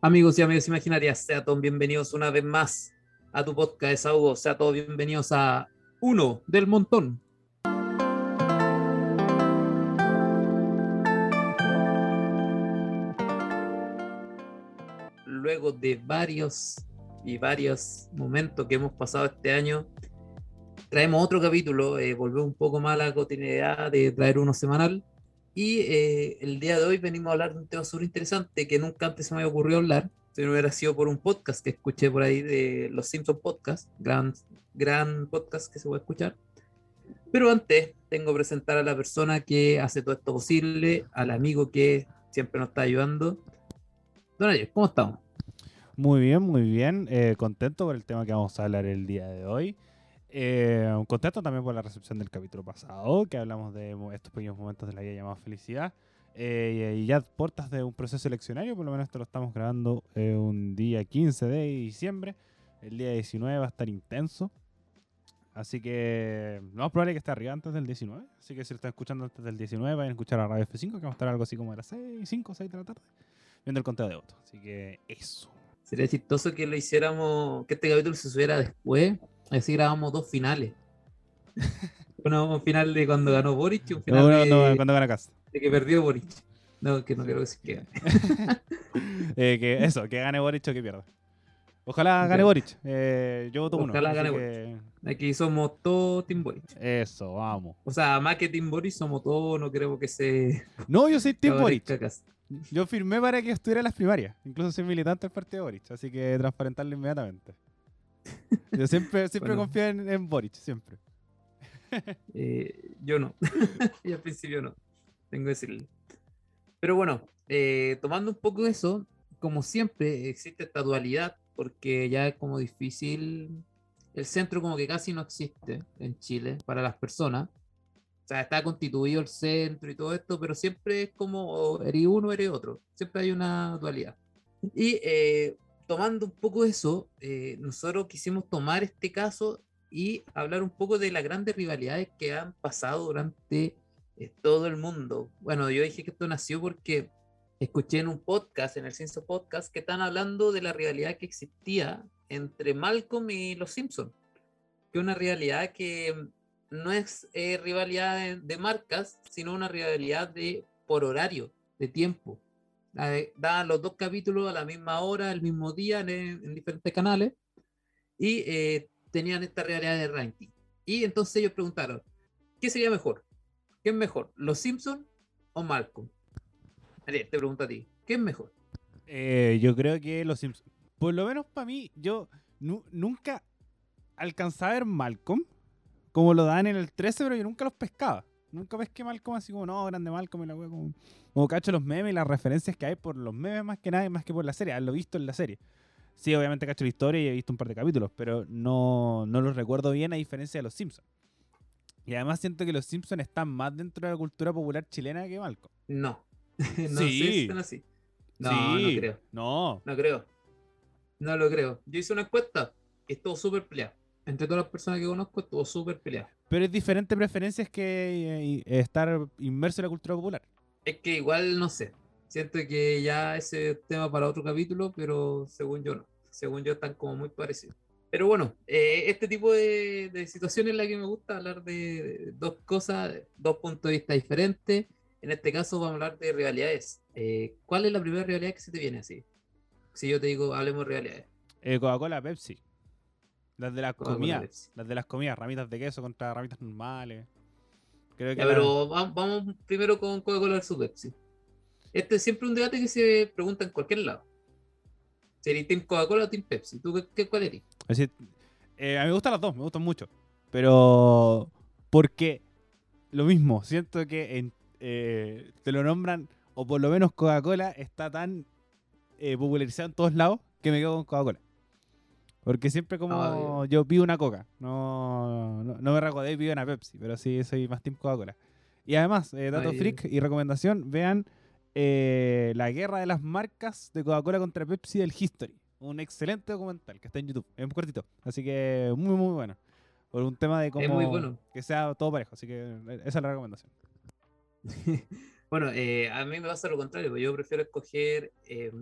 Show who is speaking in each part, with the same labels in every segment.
Speaker 1: Amigos y amigas imaginarias, sean todos bienvenidos una vez más a tu podcast Desahogo. Sean todos bienvenidos a uno del montón. Luego de varios y varios momentos que hemos pasado este año, traemos otro capítulo, eh, un poco más a la cotidianidad de traer uno semanal. Y eh, el día de hoy venimos a hablar de un tema súper interesante que nunca antes se me había ocurrido hablar. Si no hubiera sido por un podcast que escuché por ahí de los Simpsons Podcast, gran, gran podcast que se puede escuchar. Pero antes tengo que presentar a la persona que hace todo esto posible, al amigo que siempre nos está ayudando. Don Ayer, ¿cómo estamos?
Speaker 2: Muy bien, muy bien. Eh, contento por el tema que vamos a hablar el día de hoy. Eh, contento también por la recepción del capítulo pasado, que hablamos de estos pequeños momentos de la vida llamados felicidad. Eh, y ya portas de un proceso eleccionario, por lo menos esto lo estamos grabando eh, un día 15 de diciembre. El día 19 va a estar intenso. Así que lo más probable es que esté arriba antes del 19. Así que si lo están escuchando antes del 19, vayan a escuchar a Radio F5, que va a estar algo así como a las 6, 5, 6 de la tarde, viendo el conteo de votos. Así que eso.
Speaker 1: Sería chistoso que lo hiciéramos, que este capítulo se subiera después, así grabamos dos finales. Uno final de cuando ganó Boric y un final
Speaker 2: No,
Speaker 1: de,
Speaker 2: no, cuando gana casa.
Speaker 1: de que perdió Boric. No, que no creo que se quede.
Speaker 2: Eh, que eso, que gane Boric o que pierda. Ojalá gane Boric. Eh, yo voto uno.
Speaker 1: Ojalá gane
Speaker 2: que-
Speaker 1: Aquí somos todos Team Boric.
Speaker 2: Eso, vamos.
Speaker 1: O sea, más que Team Boric somos todos, no creo que se...
Speaker 2: No, yo soy Team Boric.
Speaker 1: cacas.
Speaker 2: Yo firmé para que estuviera en las primarias. Incluso soy militante del partido de Boric, así que transparentarlo inmediatamente. Yo siempre, siempre
Speaker 1: Bueno.
Speaker 2: confío en, en Boric, siempre.
Speaker 1: Eh, yo no. y al principio no. Tengo que decirle. Pero bueno, eh, tomando un poco eso, como siempre, existe esta dualidad, porque ya es como difícil. El centro, como que casi no existe en Chile para las personas. O sea, está constituido el centro y todo esto, pero siempre es como o eres uno, eres otro. Siempre hay una dualidad. Y eh, tomando un poco eso, eh, nosotros quisimos tomar este caso y hablar un poco de las grandes rivalidades que han pasado durante eh, todo el mundo. Bueno, yo dije que esto nació porque escuché en un podcast, en el Simpson Podcast, que están hablando de la rivalidad que existía entre Malcolm y los Simpsons. Que una rivalidad que no es eh, rivalidad de, marcas, sino una rivalidad de por horario, de tiempo. Daban los dos capítulos a la misma hora, el mismo día, en, en diferentes canales. Y eh, tenían esta realidad de ranking. Y entonces ellos preguntaron, ¿qué sería mejor? ¿Qué es mejor? ¿Los Simpsons o Malcolm? Ariel, te pregunto a ti, ¿qué es mejor?
Speaker 2: Eh, yo creo que los Simpsons. Por lo menos para mí, yo nu- nunca alcanzaba a ver Malcolm como lo dan en el 13, pero yo nunca los pescaba. Nunca pesqué Malcolm así como, no, grande Malcolm y la wea como. Como cacho los memes y las referencias que hay por los memes más que nada, más que por la serie. Lo visto en la serie. Sí, obviamente cacho la historia y he visto un par de capítulos, pero no, no los recuerdo bien a diferencia de los Simpsons. Y además siento que los Simpsons están más dentro de la cultura popular chilena que Malcolm.
Speaker 1: No. no
Speaker 2: Sí.
Speaker 1: están así. No, no
Speaker 2: Sí.
Speaker 1: creo.
Speaker 2: No.
Speaker 1: No creo. No lo creo. Yo hice una encuesta y estuvo súper peleada. Entre todas las personas que conozco, estuvo súper peleada.
Speaker 2: Pero es diferente preferencias que eh, estar inmerso en la cultura popular.
Speaker 1: Es que igual no sé. Siento que ya ese es tema para otro capítulo, pero según yo no. Según yo están como muy parecidos. Pero bueno, eh, este tipo de, de situaciones es la que me gusta hablar de, de dos cosas, dos puntos de vista diferentes. En este caso vamos a hablar de rivalidades. Eh, ¿Cuál es la primera rivalidad que se te viene así? Si yo te digo, hablemos de rivalidades.
Speaker 2: Eh, Coca-Cola, Pepsi. Las de las comidas. Las de las comidas, ramitas de queso contra ramitas normales. Creo que
Speaker 1: Ya,
Speaker 2: la-
Speaker 1: pero va- vamos primero con Coca-Cola versus Pepsi. Este es siempre un debate que se pregunta en cualquier lado. ¿Sería Team Coca-Cola o Team Pepsi? ¿Tú qué, qué- cuál eres?
Speaker 2: es decir, eh, a mí me gustan las dos, me gustan mucho. Pero porque lo mismo, siento que en- eh, te lo nombran, o por lo menos Coca-Cola está tan eh, popularizado en todos lados que me quedo con Coca-Cola. Porque siempre como
Speaker 1: Ah,
Speaker 2: yo pido una Coca, no, no, no me recordé y pido una Pepsi, pero sí soy más Team Coca-Cola. Y además, eh, dato freak y recomendación, vean eh, la guerra de las marcas de Coca-Cola contra Pepsi del History. Un excelente documental que está en YouTube, es muy cortito, así que muy muy bueno. Por un tema de cómo
Speaker 1: bueno.
Speaker 2: que sea todo parejo, así que eh, esa es la recomendación.
Speaker 1: bueno, eh, a mí me pasa lo contrario, pues yo prefiero escoger eh,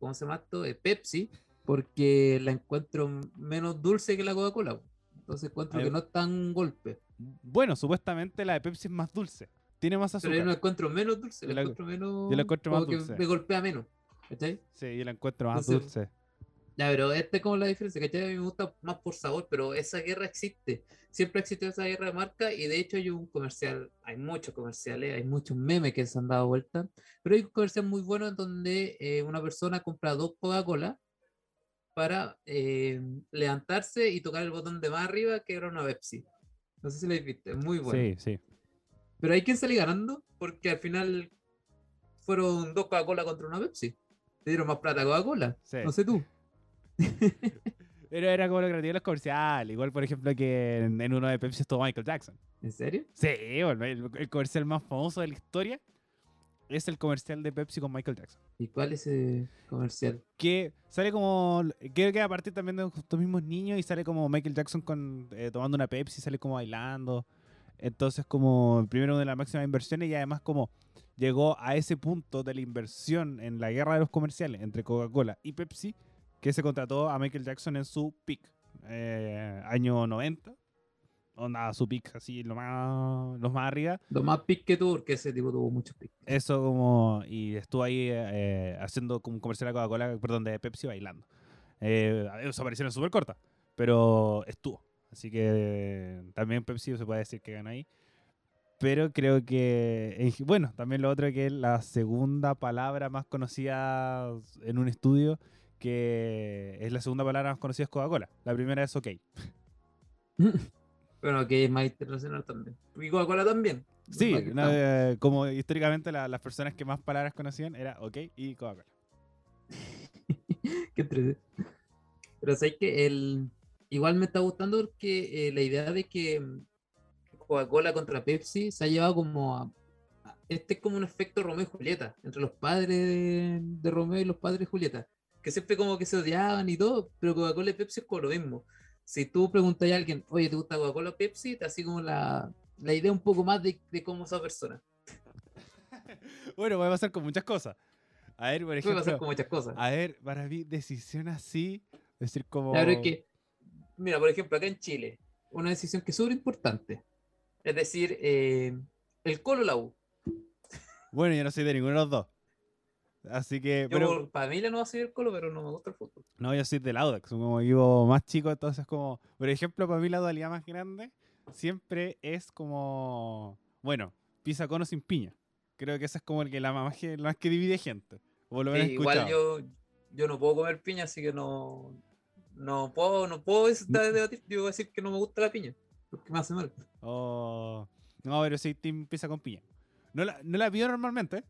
Speaker 1: ¿cómo se llama esto? Eh, Pepsi, porque la encuentro menos dulce que la Coca-Cola. Entonces encuentro
Speaker 2: Ay,
Speaker 1: que no es tan golpe.
Speaker 2: Bueno, supuestamente la de Pepsi es más dulce. Tiene más
Speaker 1: Pero yo
Speaker 2: azúcar.
Speaker 1: la encuentro menos dulce,
Speaker 2: Yo
Speaker 1: la
Speaker 2: la-
Speaker 1: encuentro menos.
Speaker 2: yo la encuentro más
Speaker 1: que
Speaker 2: dulce.
Speaker 1: Me golpea menos. ¿Cachai?
Speaker 2: Sí, yo la encuentro más
Speaker 1: Entonces,
Speaker 2: dulce.
Speaker 1: Ya, pero esta es como la diferencia, ¿cachai? A mí me gusta más por sabor, pero esa guerra existe. Siempre ha existido esa guerra de marca y de hecho hay un comercial, hay muchos comerciales, hay muchos memes que se han dado vuelta, pero hay un comercial muy bueno en donde eh, una persona compra dos Coca-Cola para eh, levantarse y tocar el botón de más arriba que era una Pepsi. No sé si la viste, es muy bueno.
Speaker 2: Sí, sí.
Speaker 1: Pero hay quien sale ganando porque al final fueron dos Coca-Cola contra una Pepsi. Te dieron más plata a Coca-Cola.
Speaker 2: Sí.
Speaker 1: No sé tú.
Speaker 2: Pero era como lo que los comerciales. Igual, por ejemplo, que en, en uno de Pepsi estuvo Michael Jackson.
Speaker 1: ¿En serio?
Speaker 2: Sí, bueno, el, el comercial más famoso de la historia es el comercial de Pepsi con Michael Jackson.
Speaker 1: ¿Y cuál es ese comercial?
Speaker 2: Que sale como. Creo que a partir también de estos mismos niños y sale como Michael Jackson con, eh, tomando una Pepsi, sale como bailando. Entonces, como primero una de las máximas inversiones y además, como llegó a ese punto de la inversión en la guerra de los comerciales entre Coca-Cola y Pepsi, que se contrató a Michael Jackson en su peak, eh, año 90. Onda, su peak, así, lo más, los más arriba.
Speaker 1: Lo más pic que tuvo, porque ese tipo tuvo muchos pics.
Speaker 2: Eso como, y estuvo ahí eh, haciendo como un comercial de Coca-Cola, perdón, de Pepsi bailando. Eh, sus apariciones súper cortas, pero estuvo. Así que también Pepsi se puede decir que gana ahí. Pero creo que, en- bueno, también lo otro que es la segunda palabra más conocida en un estudio, que es la segunda palabra más conocida es Coca-Cola. La primera es OK.
Speaker 1: Bueno, que es más internacional también. Y Coca-Cola también.
Speaker 2: Sí, no, eh, como históricamente la- las personas que más palabras conocían era OK y Coca-Cola.
Speaker 1: Qué entrete. Pero sé que el. Igual me está gustando porque eh, la idea de que mm, Coca-Cola contra Pepsi se ha llevado como a. a- Este es como un efecto Romeo y Julieta, entre los padres de, de Romeo y los padres de Julieta, que siempre como que se odiaban y todo, pero Coca-Cola y Pepsi es como lo mismo. Si tú preguntas a alguien, oye, ¿te gusta Coca-Cola o Pepsi? Te así como la, la idea un poco más de, de cómo esa persona.
Speaker 2: Bueno, puede pasar con muchas cosas. A ver, por ejemplo,
Speaker 1: pasar con muchas cosas.
Speaker 2: a ver, para mí, decisión así, decir como...
Speaker 1: Claro, es que, mira, por ejemplo, acá en Chile, una decisión que es súper importante. Es decir, eh, el Colo la U.
Speaker 2: Bueno, yo no soy de ninguno de los dos. Así que,
Speaker 1: Yo,
Speaker 2: pero,
Speaker 1: por familia no va a seguir el Colo, pero no me gusta el fútbol.
Speaker 2: no, yo soy del Audax, como equipo más chico, entonces como, por ejemplo, para mí la dualidad más grande siempre es como, bueno, pizza cono sin piña. Creo que esa es como el que la más que, la más que divide gente. O lo
Speaker 1: Sí, igual yo, yo no puedo comer piña, así que no, no puedo, no puedo debatir. Yo voy a decir que no me gusta la piña, porque me hace mal.
Speaker 2: O- No, pero sí, team pizza con piña. No la, no la pido normalmente,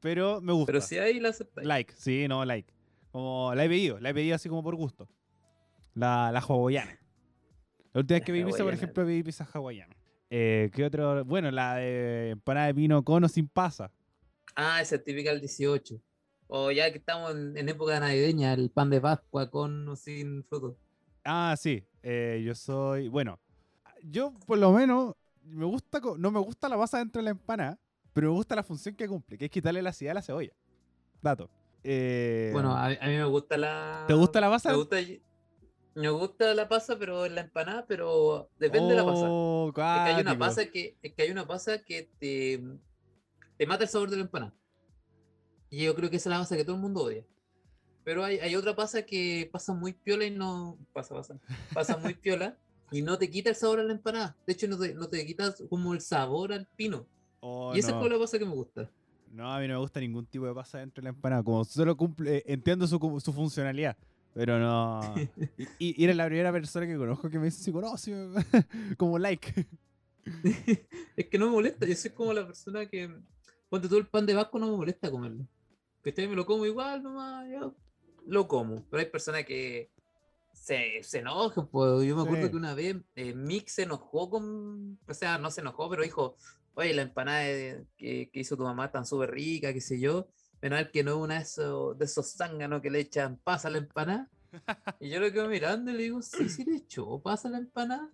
Speaker 2: pero me gusta.
Speaker 1: Pero si ahí la aceptáis.
Speaker 2: Like, sí, no, like. Como la he pedido, la he pedido así como por gusto. La, la hawaiana. La última vez que pedí pizza, por ejemplo, pedí pizza hawaiana. Eh, ¿Qué otro? Bueno, la de empanada de pino con o sin pasa.
Speaker 1: Ah, esa es típica del 18. O ya que estamos en, en época navideña, el pan de Pascua con o sin fruto.
Speaker 2: Ah, sí. eh, yo soy. Bueno, yo por lo menos me gusta. No me gusta la masa dentro de la empanada, pero me gusta la función que cumple, que es quitarle la acidez a la cebolla. Dato. Eh,
Speaker 1: Bueno, a, a mí me gusta la.
Speaker 2: ¿Te gusta la masa?
Speaker 1: Me gusta, me gusta la pasa, pero en la empanada, pero depende de la pasa.
Speaker 2: Oh,
Speaker 1: Es que hay una pasa que, es que hay una pasa que te, te mata el sabor de la empanada. Y yo creo que esa es la pasa que todo el mundo odia. Pero hay, hay otra pasa que pasa muy piola y no. Pasa, pasa. Pasa muy piola y no te quita el sabor a la empanada. De hecho, no te, no te quita como el sabor al pino.
Speaker 2: Oh,
Speaker 1: y esa
Speaker 2: no.
Speaker 1: es como la pasa que me gusta.
Speaker 2: No, a mí no me gusta ningún tipo de pasa dentro de la empanada. Como solo cumple, eh, entiendo su, su funcionalidad, pero no. Y, y eres la primera persona que conozco que me dice sí, como like.
Speaker 1: es que no me molesta. Yo soy como la persona que. Ponte todo el pan de vasco, no me molesta comerlo. Que me lo como igual nomás, yo lo como. Pero hay personas que se, se enojan. Pues. Yo me acuerdo
Speaker 2: Sí.
Speaker 1: que una vez eh, Mix se enojó con. O sea, no se enojó, pero dijo: Oye, la empanada de- que, que hizo tu mamá tan súper rica, qué sé yo. Menos mal que no es una de esos, de esos zánganos que le echan pasa a la empanada. Y yo lo quedo mirando y le digo: Sí, sí le echó pasa a la empanada.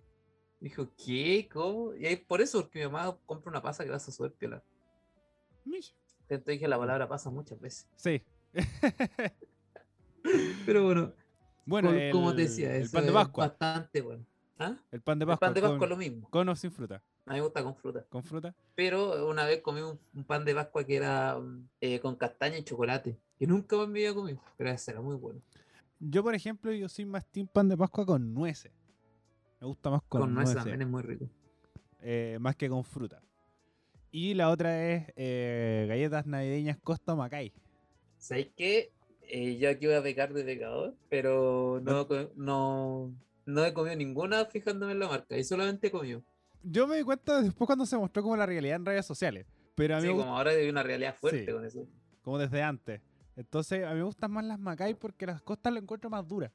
Speaker 1: Dijo, ¿qué? ¿Cómo? Y es por eso, porque mi mamá compra una pasa que la hace súper piola. Te dije la palabra pasa muchas veces.
Speaker 2: Sí.
Speaker 1: Pero bueno,
Speaker 2: Bueno, el,
Speaker 1: como te decía,
Speaker 2: el
Speaker 1: eso
Speaker 2: pan de
Speaker 1: es bastante bueno. ¿Ah?
Speaker 2: El pan de
Speaker 1: El
Speaker 2: Pascua.
Speaker 1: pan de Pascua
Speaker 2: con,
Speaker 1: es lo mismo.
Speaker 2: con o sin fruta.
Speaker 1: A mí me gusta con fruta.
Speaker 2: ¿Con fruta?
Speaker 1: Pero una vez comí un, un pan de Pascua que era eh, con castaña y chocolate. Que nunca me había comido. Pero ese era muy bueno.
Speaker 2: Yo, por ejemplo, yo soy más team pan de Pascua con nueces. Me gusta más con,
Speaker 1: Con, nuez
Speaker 2: nueces.
Speaker 1: también es muy rico.
Speaker 2: eh, más que con fruta. Y la otra es eh, galletas navideñas Costa Macay.
Speaker 1: ¿Sabéis qué? Eh, yo aquí voy a pecar de pecador, pero
Speaker 2: No.
Speaker 1: no, no he comido ninguna fijándome en la marca. Y solamente he comido.
Speaker 2: Yo me di cuenta después cuando se mostró como la realidad en redes sociales. Pero a mí
Speaker 1: Sí, como ahora hay una realidad fuerte
Speaker 2: Sí.
Speaker 1: con eso.
Speaker 2: como desde antes. Entonces, a mí me gustan más las Macay porque las costas las encuentro más duras.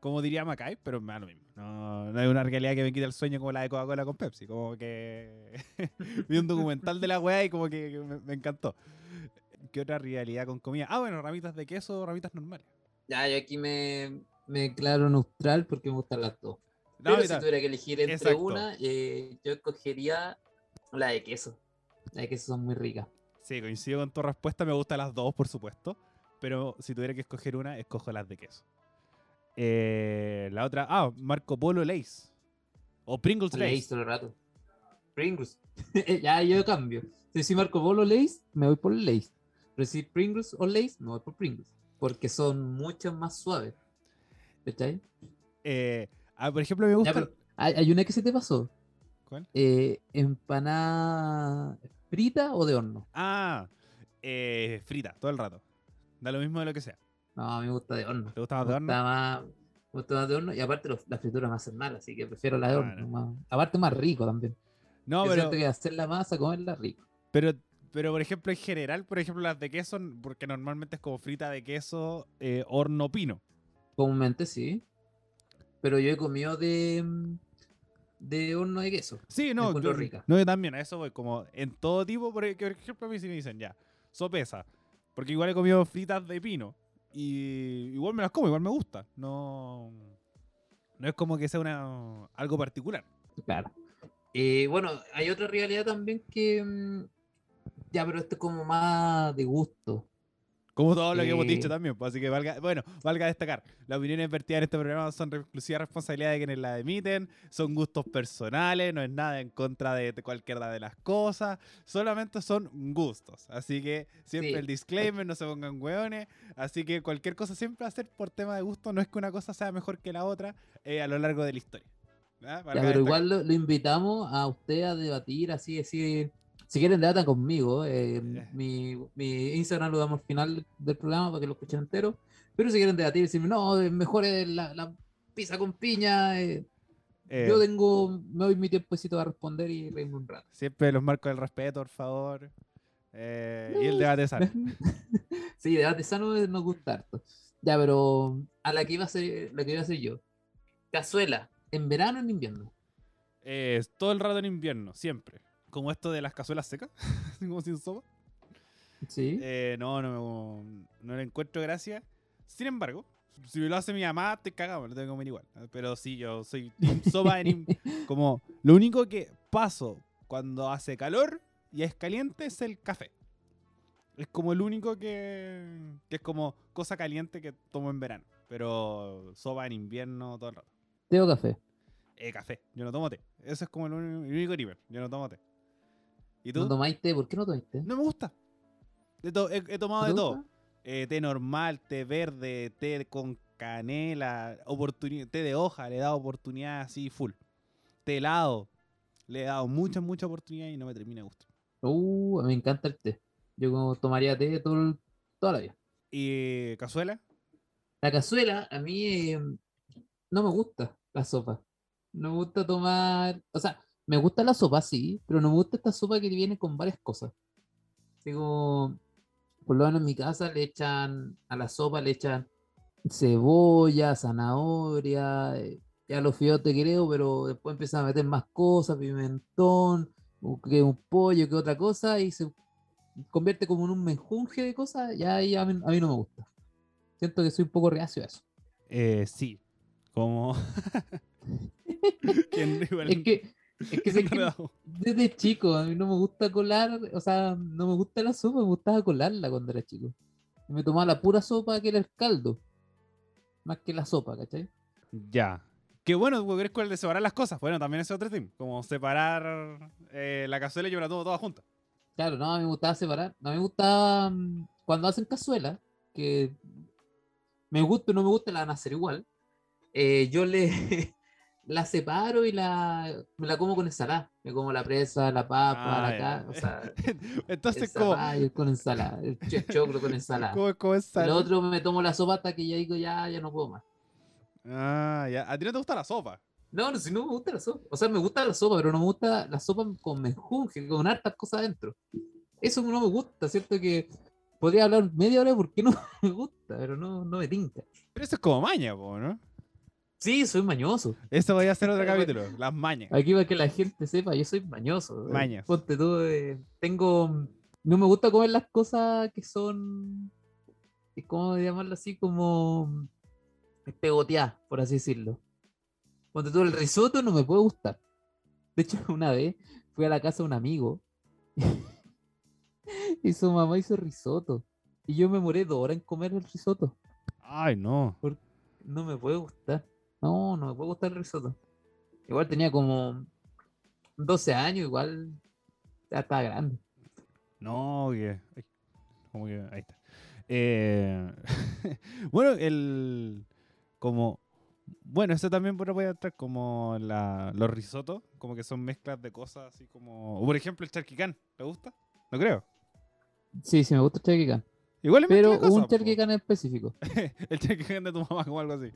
Speaker 2: Como diría Macay, pero me da lo mismo. No, no hay una realidad que me quite el sueño como la de Coca-Cola con Pepsi. Como que vi un documental de la weá y como que me, me encantó. ¿Qué otra realidad con comida? Ah, bueno, ramitas de queso, ramitas normales.
Speaker 1: Ya, yo aquí me, me declaro neutral porque me gustan las dos.
Speaker 2: No,
Speaker 1: Pero si tuviera que elegir entre
Speaker 2: Exacto.
Speaker 1: una, eh, yo escogería la de queso. La de queso son muy ricas.
Speaker 2: Sí, coincido con tu respuesta. Me gustan las dos, por supuesto. Pero si tuviera que escoger una, escojo las de queso. Eh, la otra, ah, Marco Polo Lace. O Pringles
Speaker 1: Lays
Speaker 2: Lace.
Speaker 1: todo el rato. Pringles. ya, yo cambio. Si Marco Polo Lays, me voy por Lays. Pero si Pringles o Lays, me voy por Pringles. Porque son mucho más suaves. ¿Cachai?
Speaker 2: Eh, ah, por ejemplo, me
Speaker 1: Ya,
Speaker 2: gusta.
Speaker 1: pero hay, hay una que se te pasó.
Speaker 2: ¿Cuál?
Speaker 1: Eh, ¿Empanada frita o de horno?
Speaker 2: Ah, eh, frita, todo el rato. Da lo mismo de lo que sea.
Speaker 1: No, a mí me gusta de horno.
Speaker 2: ¿Te gusta más de horno?
Speaker 1: gusta más, me gusta más de horno. Y aparte los- la fritura me hacen mal, así que prefiero la de horno. Más- aparte más rico también.
Speaker 2: No, pero,
Speaker 1: que hacer la masa, comerla rico.
Speaker 2: pero, pero por ejemplo, en general, por ejemplo, las de queso, porque normalmente es como frita de queso, eh, horno pino.
Speaker 1: Comúnmente sí. Pero yo he comido de, mm, de horno de queso.
Speaker 2: Sí, no,
Speaker 1: encuentro
Speaker 2: yo,
Speaker 1: rica.
Speaker 2: no, yo también, a eso voy, como en todo tipo, por por ejemplo, a mí si me dicen, ya, sopesa, porque igual he comido fritas de pino, y igual me las como, igual me gusta, no, no es como que sea una, algo particular.
Speaker 1: Claro. Eh, bueno, hay otra realidad también que. mm, Ya, pero esto es como más de gusto.
Speaker 2: Como todo lo que hemos
Speaker 1: Eh.
Speaker 2: dicho también, pues, así que valga, bueno, valga destacar, las opiniones vertidas en este programa son re- exclusiva responsabilidad de quienes las emiten, son gustos personales, no es nada en contra de cualquiera de las cosas, solamente son gustos, así que siempre
Speaker 1: Sí.
Speaker 2: el disclaimer, no se pongan hueones, así que cualquier cosa siempre va a ser por tema de gusto, no es que una cosa sea mejor que la otra eh, a lo largo de la historia. ¿ah?
Speaker 1: Ya, pero
Speaker 2: destacar.
Speaker 1: igual lo, lo invitamos a usted a debatir, así decir. Si quieren, debatan conmigo. eh, mi, mi Instagram lo damos al final del programa para que lo escuchen entero. Pero si quieren debatir, decirme, no, mejor es la, la pizza con piña. eh,
Speaker 2: Eh,
Speaker 1: Yo tengo, me doy mi tiempecito a responder y reírme un rato.
Speaker 2: Siempre los marcos del respeto, por favor. eh, y el debate sano.
Speaker 1: sí, debate sano es- nos gusta harto. Ya, pero a la que iba a ser, la que iba a hacer yo. Cazuela, ¿en verano o en invierno?
Speaker 2: Eh, todo el rato en invierno, siempre. Como esto de las cazuelas secas, como sin sopa.
Speaker 1: Sí.
Speaker 2: Eh, no, no, no le encuentro gracia. Sin embargo, si me lo hace mi mamá, estoy cagado, me lo tengo que comer igual. Pero sí, yo soy sopa en como lo único que paso cuando hace calor y es caliente es el café. Es como el único que, que es como cosa caliente que tomo en verano. Pero sopa en invierno todo el rato.
Speaker 1: ¿Té o café?
Speaker 2: Eh, café, yo no tomo té. Eso es como el único, el único nivel. Yo no tomo té. ¿Y tú?
Speaker 1: ¿No tomáis té? ¿Por qué no tomáis té?
Speaker 2: No me gusta. De to- he, he tomado
Speaker 1: ¿No
Speaker 2: de todo. Eh, té normal, té verde, té con canela, té de hoja, le he dado oportunidad así full. Té helado, le he dado muchas, muchas oportunidades y no me termina de gustar.
Speaker 1: Uh, me encanta el té. Yo como tomaría té todo el- toda la vida.
Speaker 2: ¿Y cazuela?
Speaker 1: La cazuela, a mí eh, no me gusta la sopa. No me gusta tomar. O sea, me gusta la sopa, sí, pero no me gusta esta sopa que viene con varias cosas. Digo, por lo menos en mi casa le echan, a la sopa le echan cebolla, zanahoria, eh, ya los fideos te creo, pero después empiezan a meter más cosas, pimentón, que un pollo, que otra cosa, y se convierte como en un menjunje de cosas, ya ahí a mí, a mí no me gusta. Siento que soy un poco reacio a eso.
Speaker 2: Eh, sí. Como. ¿Quién igual-
Speaker 1: Es que, es que, sé que desde chico a mí no me gusta colar, o sea, no me gusta la sopa, me gustaba colarla cuando era chico. Y me tomaba la pura sopa que era el caldo. más que la sopa, ¿cachai?
Speaker 2: Ya. Qué bueno, con el de separar las cosas. Bueno, también es otro team. Como separar eh, la cazuela y yo la tomo toda junta.
Speaker 1: Claro, no, a mí me gustaba separar. A mí me gustaba mm, cuando hacen cazuela, que me gusta o no me gusta, la van a hacer igual. eh, yo le la separo y la, me la como con ensalada. Me como la presa, la papa,
Speaker 2: Ah,
Speaker 1: la
Speaker 2: ya.
Speaker 1: ca- o sea,
Speaker 2: Entonces, como,
Speaker 1: con ensalada, el ch- choclo con ensalada.
Speaker 2: como, como es
Speaker 1: El otro me tomo la sopa hasta que ya digo, ya, ya no puedo más.
Speaker 2: Ah, ya. A ti no te gusta la sopa.
Speaker 1: No, no, si no me gusta la sopa. O sea, me gusta la sopa, pero no me gusta la sopa con menjunje, con hartas cosas adentro. Eso no me gusta, ¿cierto? Que podría hablar media hora de por qué no me gusta, pero no, no me tinca.
Speaker 2: Pero eso es como maña, po, ¿no?
Speaker 1: Sí, soy mañoso.
Speaker 2: Eso voy a hacer otro capítulo. Las mañas.
Speaker 1: Aquí para que la gente sepa, yo soy mañoso. eh.
Speaker 2: Mañas.
Speaker 1: Ponte tú, eh, tengo. No me gusta comer las cosas que son. ¿Cómo llamarlo así? Como. pegoteadas, por así decirlo. Ponte tú, el risotto no me puede gustar. De hecho, una vez fui a la casa de un amigo y su mamá hizo risotto. Y yo me moré dos horas en comer el risotto.
Speaker 2: Ay, no.
Speaker 1: No me puede gustar. No, no me puede gustar el risotto. Igual tenía como 12 años, igual ya estaba grande.
Speaker 2: No, que. Como que. Ahí está. Eh, bueno, el. Como. Bueno, eso también puede entrar como la, los risotos, como que son mezclas de cosas así como. O por ejemplo, el charquicán, ¿te gusta? No creo.
Speaker 1: Sí, sí, me gusta el charquicán.
Speaker 2: Igual es
Speaker 1: Pero
Speaker 2: de
Speaker 1: un charquicán específico.
Speaker 2: El charquicán de tu mamá, como algo así.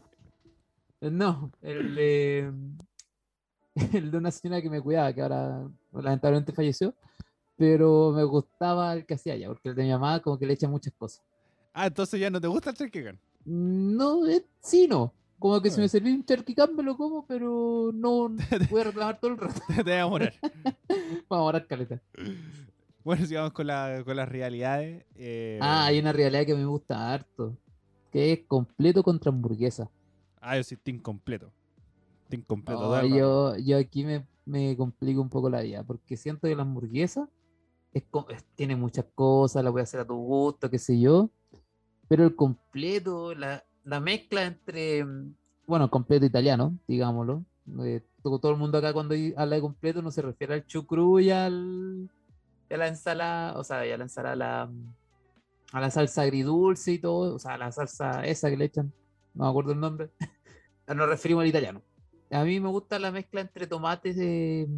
Speaker 1: Eh, No, el de, el de una señora que me cuidaba, que ahora lamentablemente falleció. Pero me gustaba el que hacía ella, porque el de mi mamá como que le echa muchas cosas.
Speaker 2: Ah, entonces ya no te gusta el charquicán.
Speaker 1: No, eh, sí, no. Como que si
Speaker 2: Ah.
Speaker 1: me serví un charquicán me lo como, pero no voy a reclamar todo el rato.
Speaker 2: te voy a morar.
Speaker 1: Vamos a morar caleta.
Speaker 2: Bueno, sigamos con, la, con las realidades. eh,
Speaker 1: Ah, hay una realidad que me gusta harto. Que es completo contra hamburguesa.
Speaker 2: Ah, yo soy team completo. Team completo.
Speaker 1: Yo, yo aquí me, me complico un poco la vida, porque siento que la hamburguesa es tiene muchas cosas, la voy a hacer a tu gusto, qué sé yo. Pero el completo, la, la mezcla entre, bueno, el completo italiano, digámoslo. eh, todo, todo el mundo acá cuando habla de completo no se refiere al chucrú y al, a la ensalada, o sea, y a la ensalada, la, a la salsa agridulce y todo, o sea, a la salsa esa que le echan, no me acuerdo el nombre. Nos referimos al italiano. A mí me gusta la mezcla entre tomates de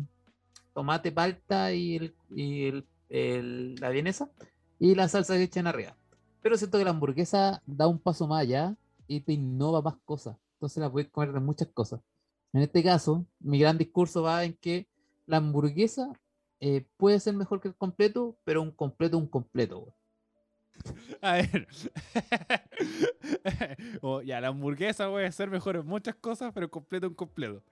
Speaker 1: tomate palta y, el, y el- el- la vienesa y la salsa que echan arriba. Pero siento que la hamburguesa da un paso más allá y te innova más cosas. Entonces la puedes comer de muchas cosas. En este caso, mi gran discurso va en que la hamburguesa eh, puede ser mejor que el completo, pero un completo un completo.
Speaker 2: A ver. O, ya, la hamburguesa puede ser mejor en muchas cosas, pero completo un completo.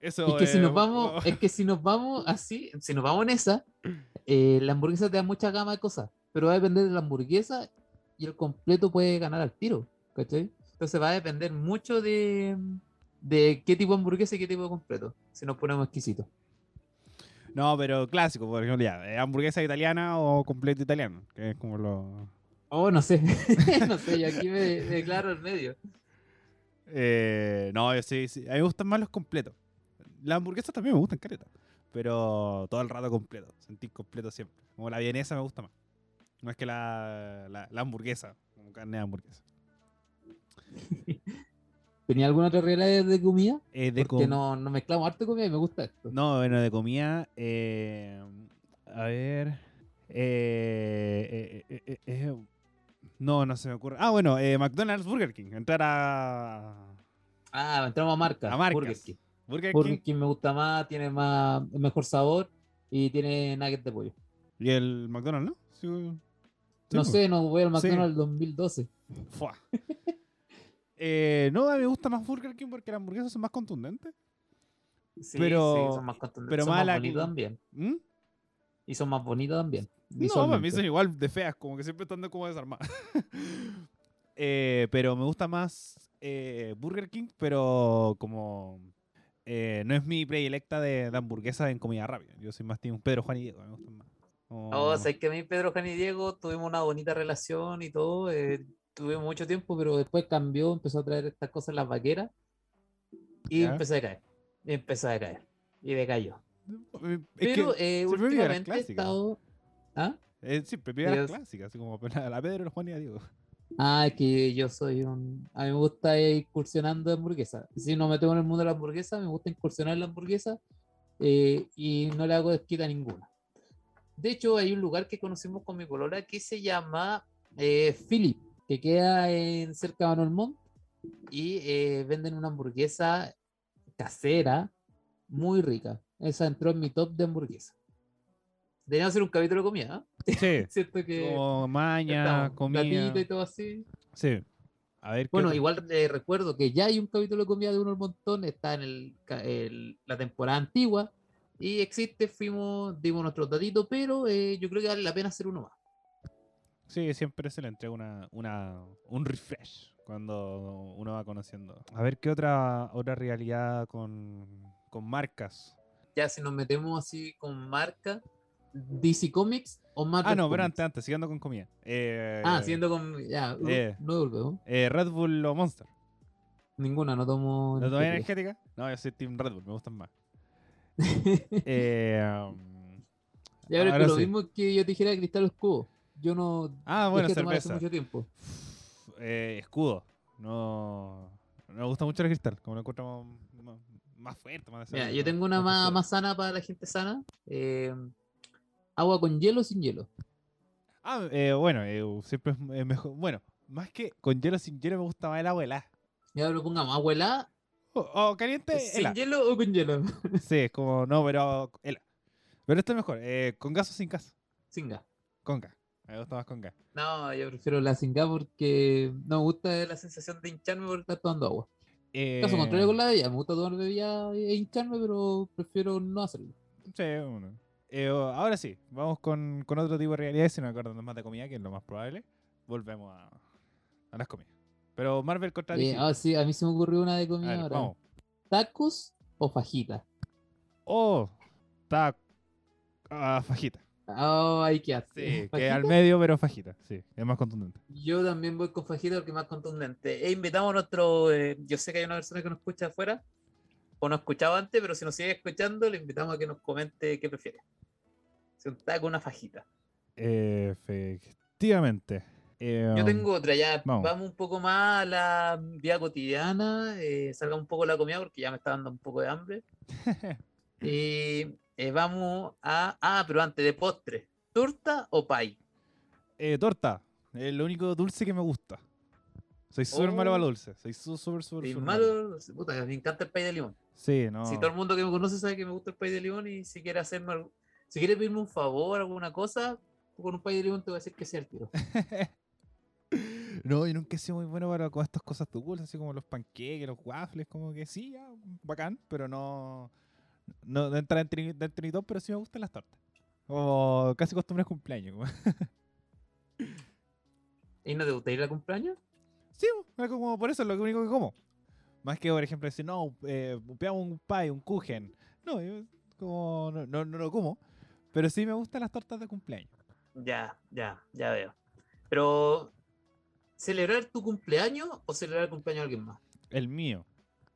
Speaker 2: Eso
Speaker 1: Es que si nos vamos, es que si nos vamos así, si nos vamos en esa, eh, la hamburguesa te da mucha gama de cosas, pero va a depender de la hamburguesa y el completo puede ganar al tiro, ¿cachai? Entonces va a depender mucho de, de qué tipo de hamburguesa y qué tipo de completo, si nos ponemos exquisitos.
Speaker 2: No, pero clásico, por ejemplo, ya. eh, Hamburguesa italiana o completo italiano, que es como lo.
Speaker 1: Oh, no sé, no sé, yo aquí me, declaro en medio.
Speaker 2: Eh, no, yo sí, sí. A mí me gustan más los completos. Las hamburguesas también me gustan, careta. Pero todo el rato completo. Sentir completo siempre. Como la vienesa me gusta más. No es que la, la, la hamburguesa, como carne de hamburguesa.
Speaker 1: ¿Tenía alguna otra realidad de comida?
Speaker 2: Eh, de
Speaker 1: Porque
Speaker 2: com-
Speaker 1: no, no mezclamos harto comida y me gusta esto.
Speaker 2: No, bueno, de comida. eh, a ver. eh, eh, eh, no, no se me ocurre. Ah, bueno, eh, McDonald's Burger King. Entrar a.
Speaker 1: Ah, entramos a marca.
Speaker 2: A marcas.
Speaker 1: Burger King.
Speaker 2: Burger
Speaker 1: Burger
Speaker 2: King
Speaker 1: King me gusta más, tiene más, mejor sabor y tiene nuggets de pollo.
Speaker 2: y el McDonald's, ¿no? Sí, sí,
Speaker 1: no sé, no voy al
Speaker 2: Sí.
Speaker 1: McDonald's 2012.
Speaker 2: Fua. Eh, no, me gusta más Burger King porque las hamburguesas son más contundentes.
Speaker 1: Sí,
Speaker 2: Pero-
Speaker 1: sí, son más contundentes,
Speaker 2: pero
Speaker 1: son
Speaker 2: más
Speaker 1: más
Speaker 2: la-
Speaker 1: también.
Speaker 2: ¿Mm?
Speaker 1: Y son más bonitos también.
Speaker 2: No, para mí son igual de feas, como que siempre están de como desarmadas. Eh, pero me gusta más eh, Burger King, pero como eh, no es mi predilecta de, de hamburguesa en comida rápida. Yo soy más team Pedro Juan y Diego, me gustan más.
Speaker 1: Oh, sé que a mí, Pedro, Juan y Diego tuvimos una bonita relación y todo. eh, tuve mucho tiempo, pero después cambió, empezó a traer estas cosas las vaqueras y
Speaker 2: Ya.
Speaker 1: empezó a caer. Y empezó a caer. Y decayó.
Speaker 2: Eh,
Speaker 1: Pero eh, últimamente he estado. ¿Ah?
Speaker 2: eh, vive las
Speaker 1: Dios.
Speaker 2: clásicas, así como la, la Pedro, los Juan y la Diego.
Speaker 1: Ah, es que yo soy un. A mí me gusta ir incursionando en hamburguesa. Si no me tengo en el mundo de la hamburguesa, me gusta incursionar en la hamburguesa eh, y no le hago desquita a ninguna. De hecho, hay un lugar que conocimos con mi polola que se llama eh, Philip, que queda en cerca de Manuel Montt y eh, venden una hamburguesa casera muy rica. Esa entró en mi top de hamburguesa. Deberíamos hacer un capítulo de comida, ¿eh?
Speaker 2: Sí,
Speaker 1: Cierto que
Speaker 2: como maña, comida.
Speaker 1: y todo así.
Speaker 2: Sí. A ver, ¿qué
Speaker 1: Bueno, igual eh, recuerdo que ya hay un capítulo de comida de uno al montón, está en el, la temporada antigua y existe, fuimos, dimos nuestro datito, pero eh, yo creo que vale la pena hacer uno más.
Speaker 2: Sí, siempre se le entrega una, una, un refresh cuando uno va conociendo. A ver qué otra, otra realidad con, con marcas.
Speaker 1: Ya si nos metemos así con marca, DC Comics o Marvel
Speaker 2: Ah, no, pero antes, antes, siguiendo con comida. Eh,
Speaker 1: Ah, siguiendo con. Ya, uh,
Speaker 2: eh.
Speaker 1: no
Speaker 2: eh, Red Bull o Monster.
Speaker 1: Ninguna, no tomo.
Speaker 2: ¿No tomé
Speaker 1: energética.
Speaker 2: No, yo soy Team Red Bull, me gustan más. Eh, um,
Speaker 1: ya, pero es
Speaker 2: ahora
Speaker 1: que lo
Speaker 2: sí.
Speaker 1: mismo que yo te dijera de Cristal Oscuro. Yo no.
Speaker 2: Ah, bueno,
Speaker 1: hace
Speaker 2: cerveza.
Speaker 1: mucho tiempo.
Speaker 2: Eh, escudo. No, no me gusta mucho el cristal, como lo encuentro más, fuerte. Más
Speaker 1: Mira, yo tengo una
Speaker 2: más
Speaker 1: más, sana para la gente sana. eh, agua con hielo o sin hielo.
Speaker 2: Ah, eh, bueno, eh, siempre es mejor. Bueno, más que con hielo sin hielo me gusta más el agua helada.
Speaker 1: Ya pero pongamos agua helada,
Speaker 2: O, o caliente,
Speaker 1: sin
Speaker 2: helada.
Speaker 1: hielo o con hielo.
Speaker 2: Sí, es como, no, pero helada. Pero esto es mejor, eh, con gas o sin gas.
Speaker 1: sin gas.
Speaker 2: Con gas. Me gusta más con gas.
Speaker 1: No, yo prefiero la sin gas porque no me gusta la sensación de hincharme por estar tomando agua.
Speaker 2: Eh,
Speaker 1: Caso contrario con la bebida, me gusta tomar bebida e hincharme, pero prefiero no hacerlo.
Speaker 2: Sí, bueno. Eh, ahora sí, vamos con, con otro tipo de realidades. Si no acuerdan más de comida, que es lo más probable, volvemos a, a las comidas. Pero Marvel contra
Speaker 1: Eh, ah, sí, a mí se me ocurrió una de comida
Speaker 2: ver,
Speaker 1: ahora.
Speaker 2: vamos.
Speaker 1: ¿Tacos o fajita?
Speaker 2: Oh, está ah, fajita.
Speaker 1: Oh, hay que hacer.
Speaker 2: Sí, que al medio, pero fajita. Sí, es más contundente.
Speaker 1: Yo también voy con fajita porque es más contundente. E invitamos a nuestro. eh, yo sé que hay una persona que nos escucha afuera, o nos escuchaba antes, pero si nos sigue escuchando, le invitamos a que nos comente qué prefiere. Si un taco o una fajita.
Speaker 2: Efectivamente. Eh,
Speaker 1: Yo tengo otra, ya
Speaker 2: vamos.
Speaker 1: vamos. un poco más a la vida cotidiana, eh, salga un poco la comida porque ya me está dando un poco de hambre. Y eh, vamos a. Ah, pero antes de postre, ¿torta o pie?
Speaker 2: eh, torta. Es lo único dulce que me gusta. Soy súper malo
Speaker 1: Oh.
Speaker 2: para lo dulce. Soy súper, súper,
Speaker 1: Y
Speaker 2: súper
Speaker 1: malo, puta, me encanta el pie de limón.
Speaker 2: Sí, no.
Speaker 1: Si todo el mundo que me conoce sabe que me gusta el pay de limón y si quiere hacerme algo- si quiere pedirme un favor, alguna cosa, con un pay de limón te voy a decir que sea el tiro.
Speaker 2: No, yo nunca he sido muy bueno para con estas cosas dulces, así como los panqueques, los waffles, como que sí, ya, bacán, pero no, no, no entra de mi top, pero sí me gustan las tortas. Como casi costumbres cumpleaños.
Speaker 1: ¿Y no te gusta ir al cumpleaños?
Speaker 2: sí, es como por eso es lo único que como. Más que, por ejemplo, decir, no, eh, un pie, un kuchen. No, yo como no, no, no lo como, pero sí me gustan las tortas de cumpleaños.
Speaker 1: Ya, ya, ya veo. Pero, ¿celebrar tu cumpleaños o celebrar el cumpleaños de alguien más?
Speaker 2: El mío.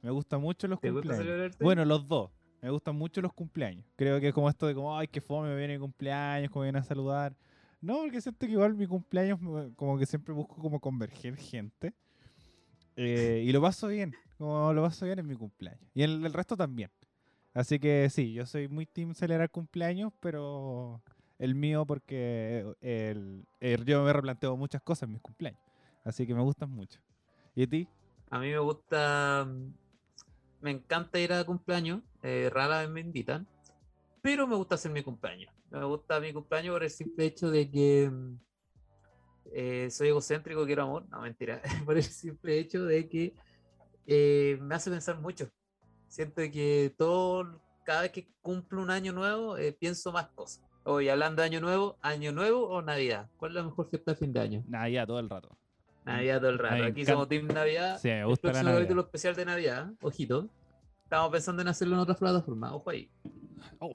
Speaker 2: Me gustan mucho los
Speaker 1: ¿Te gusta
Speaker 2: cumpleaños.
Speaker 1: celebrarte?
Speaker 2: Bueno, los dos. Me gustan mucho los cumpleaños. Creo que es como esto de como, ay, qué fome, me viene mi cumpleaños, como vienen a saludar. No, porque siento que igual mi cumpleaños como que siempre busco como converger gente. Eh, y lo paso bien, como lo paso bien en mi cumpleaños. Y el resto también. Así que sí, yo soy muy team celebrar cumpleaños, pero el mío porque el- yo me replanteo muchas cosas en mis cumpleaños. Así que me gustan mucho. ¿Y a ti?
Speaker 1: A mí me gusta, me encanta ir a cumpleaños, eh, rara vez me invitan, pero me gusta hacer mi cumpleaños. Me gusta mi cumpleaños por el simple hecho de que mm, eh, soy egocéntrico, quiero amor, no mentira, por el simple hecho de que eh, me hace pensar mucho. Siento que todo, cada vez que cumplo un año nuevo, eh, pienso más cosas. Hoy hablando de año nuevo, año nuevo o Navidad, ¿cuál es la mejor fiesta de fin de año?
Speaker 2: Ya todo el rato.
Speaker 1: Navidad todo el rato.
Speaker 2: me
Speaker 1: Aquí somos Team Navidad.
Speaker 2: Sí, me
Speaker 1: El
Speaker 2: la Navidad.
Speaker 1: capítulo especial de Navidad, ojito. Estamos pensando en hacerlo en otras plataformas, ojo ahí.
Speaker 2: Oh.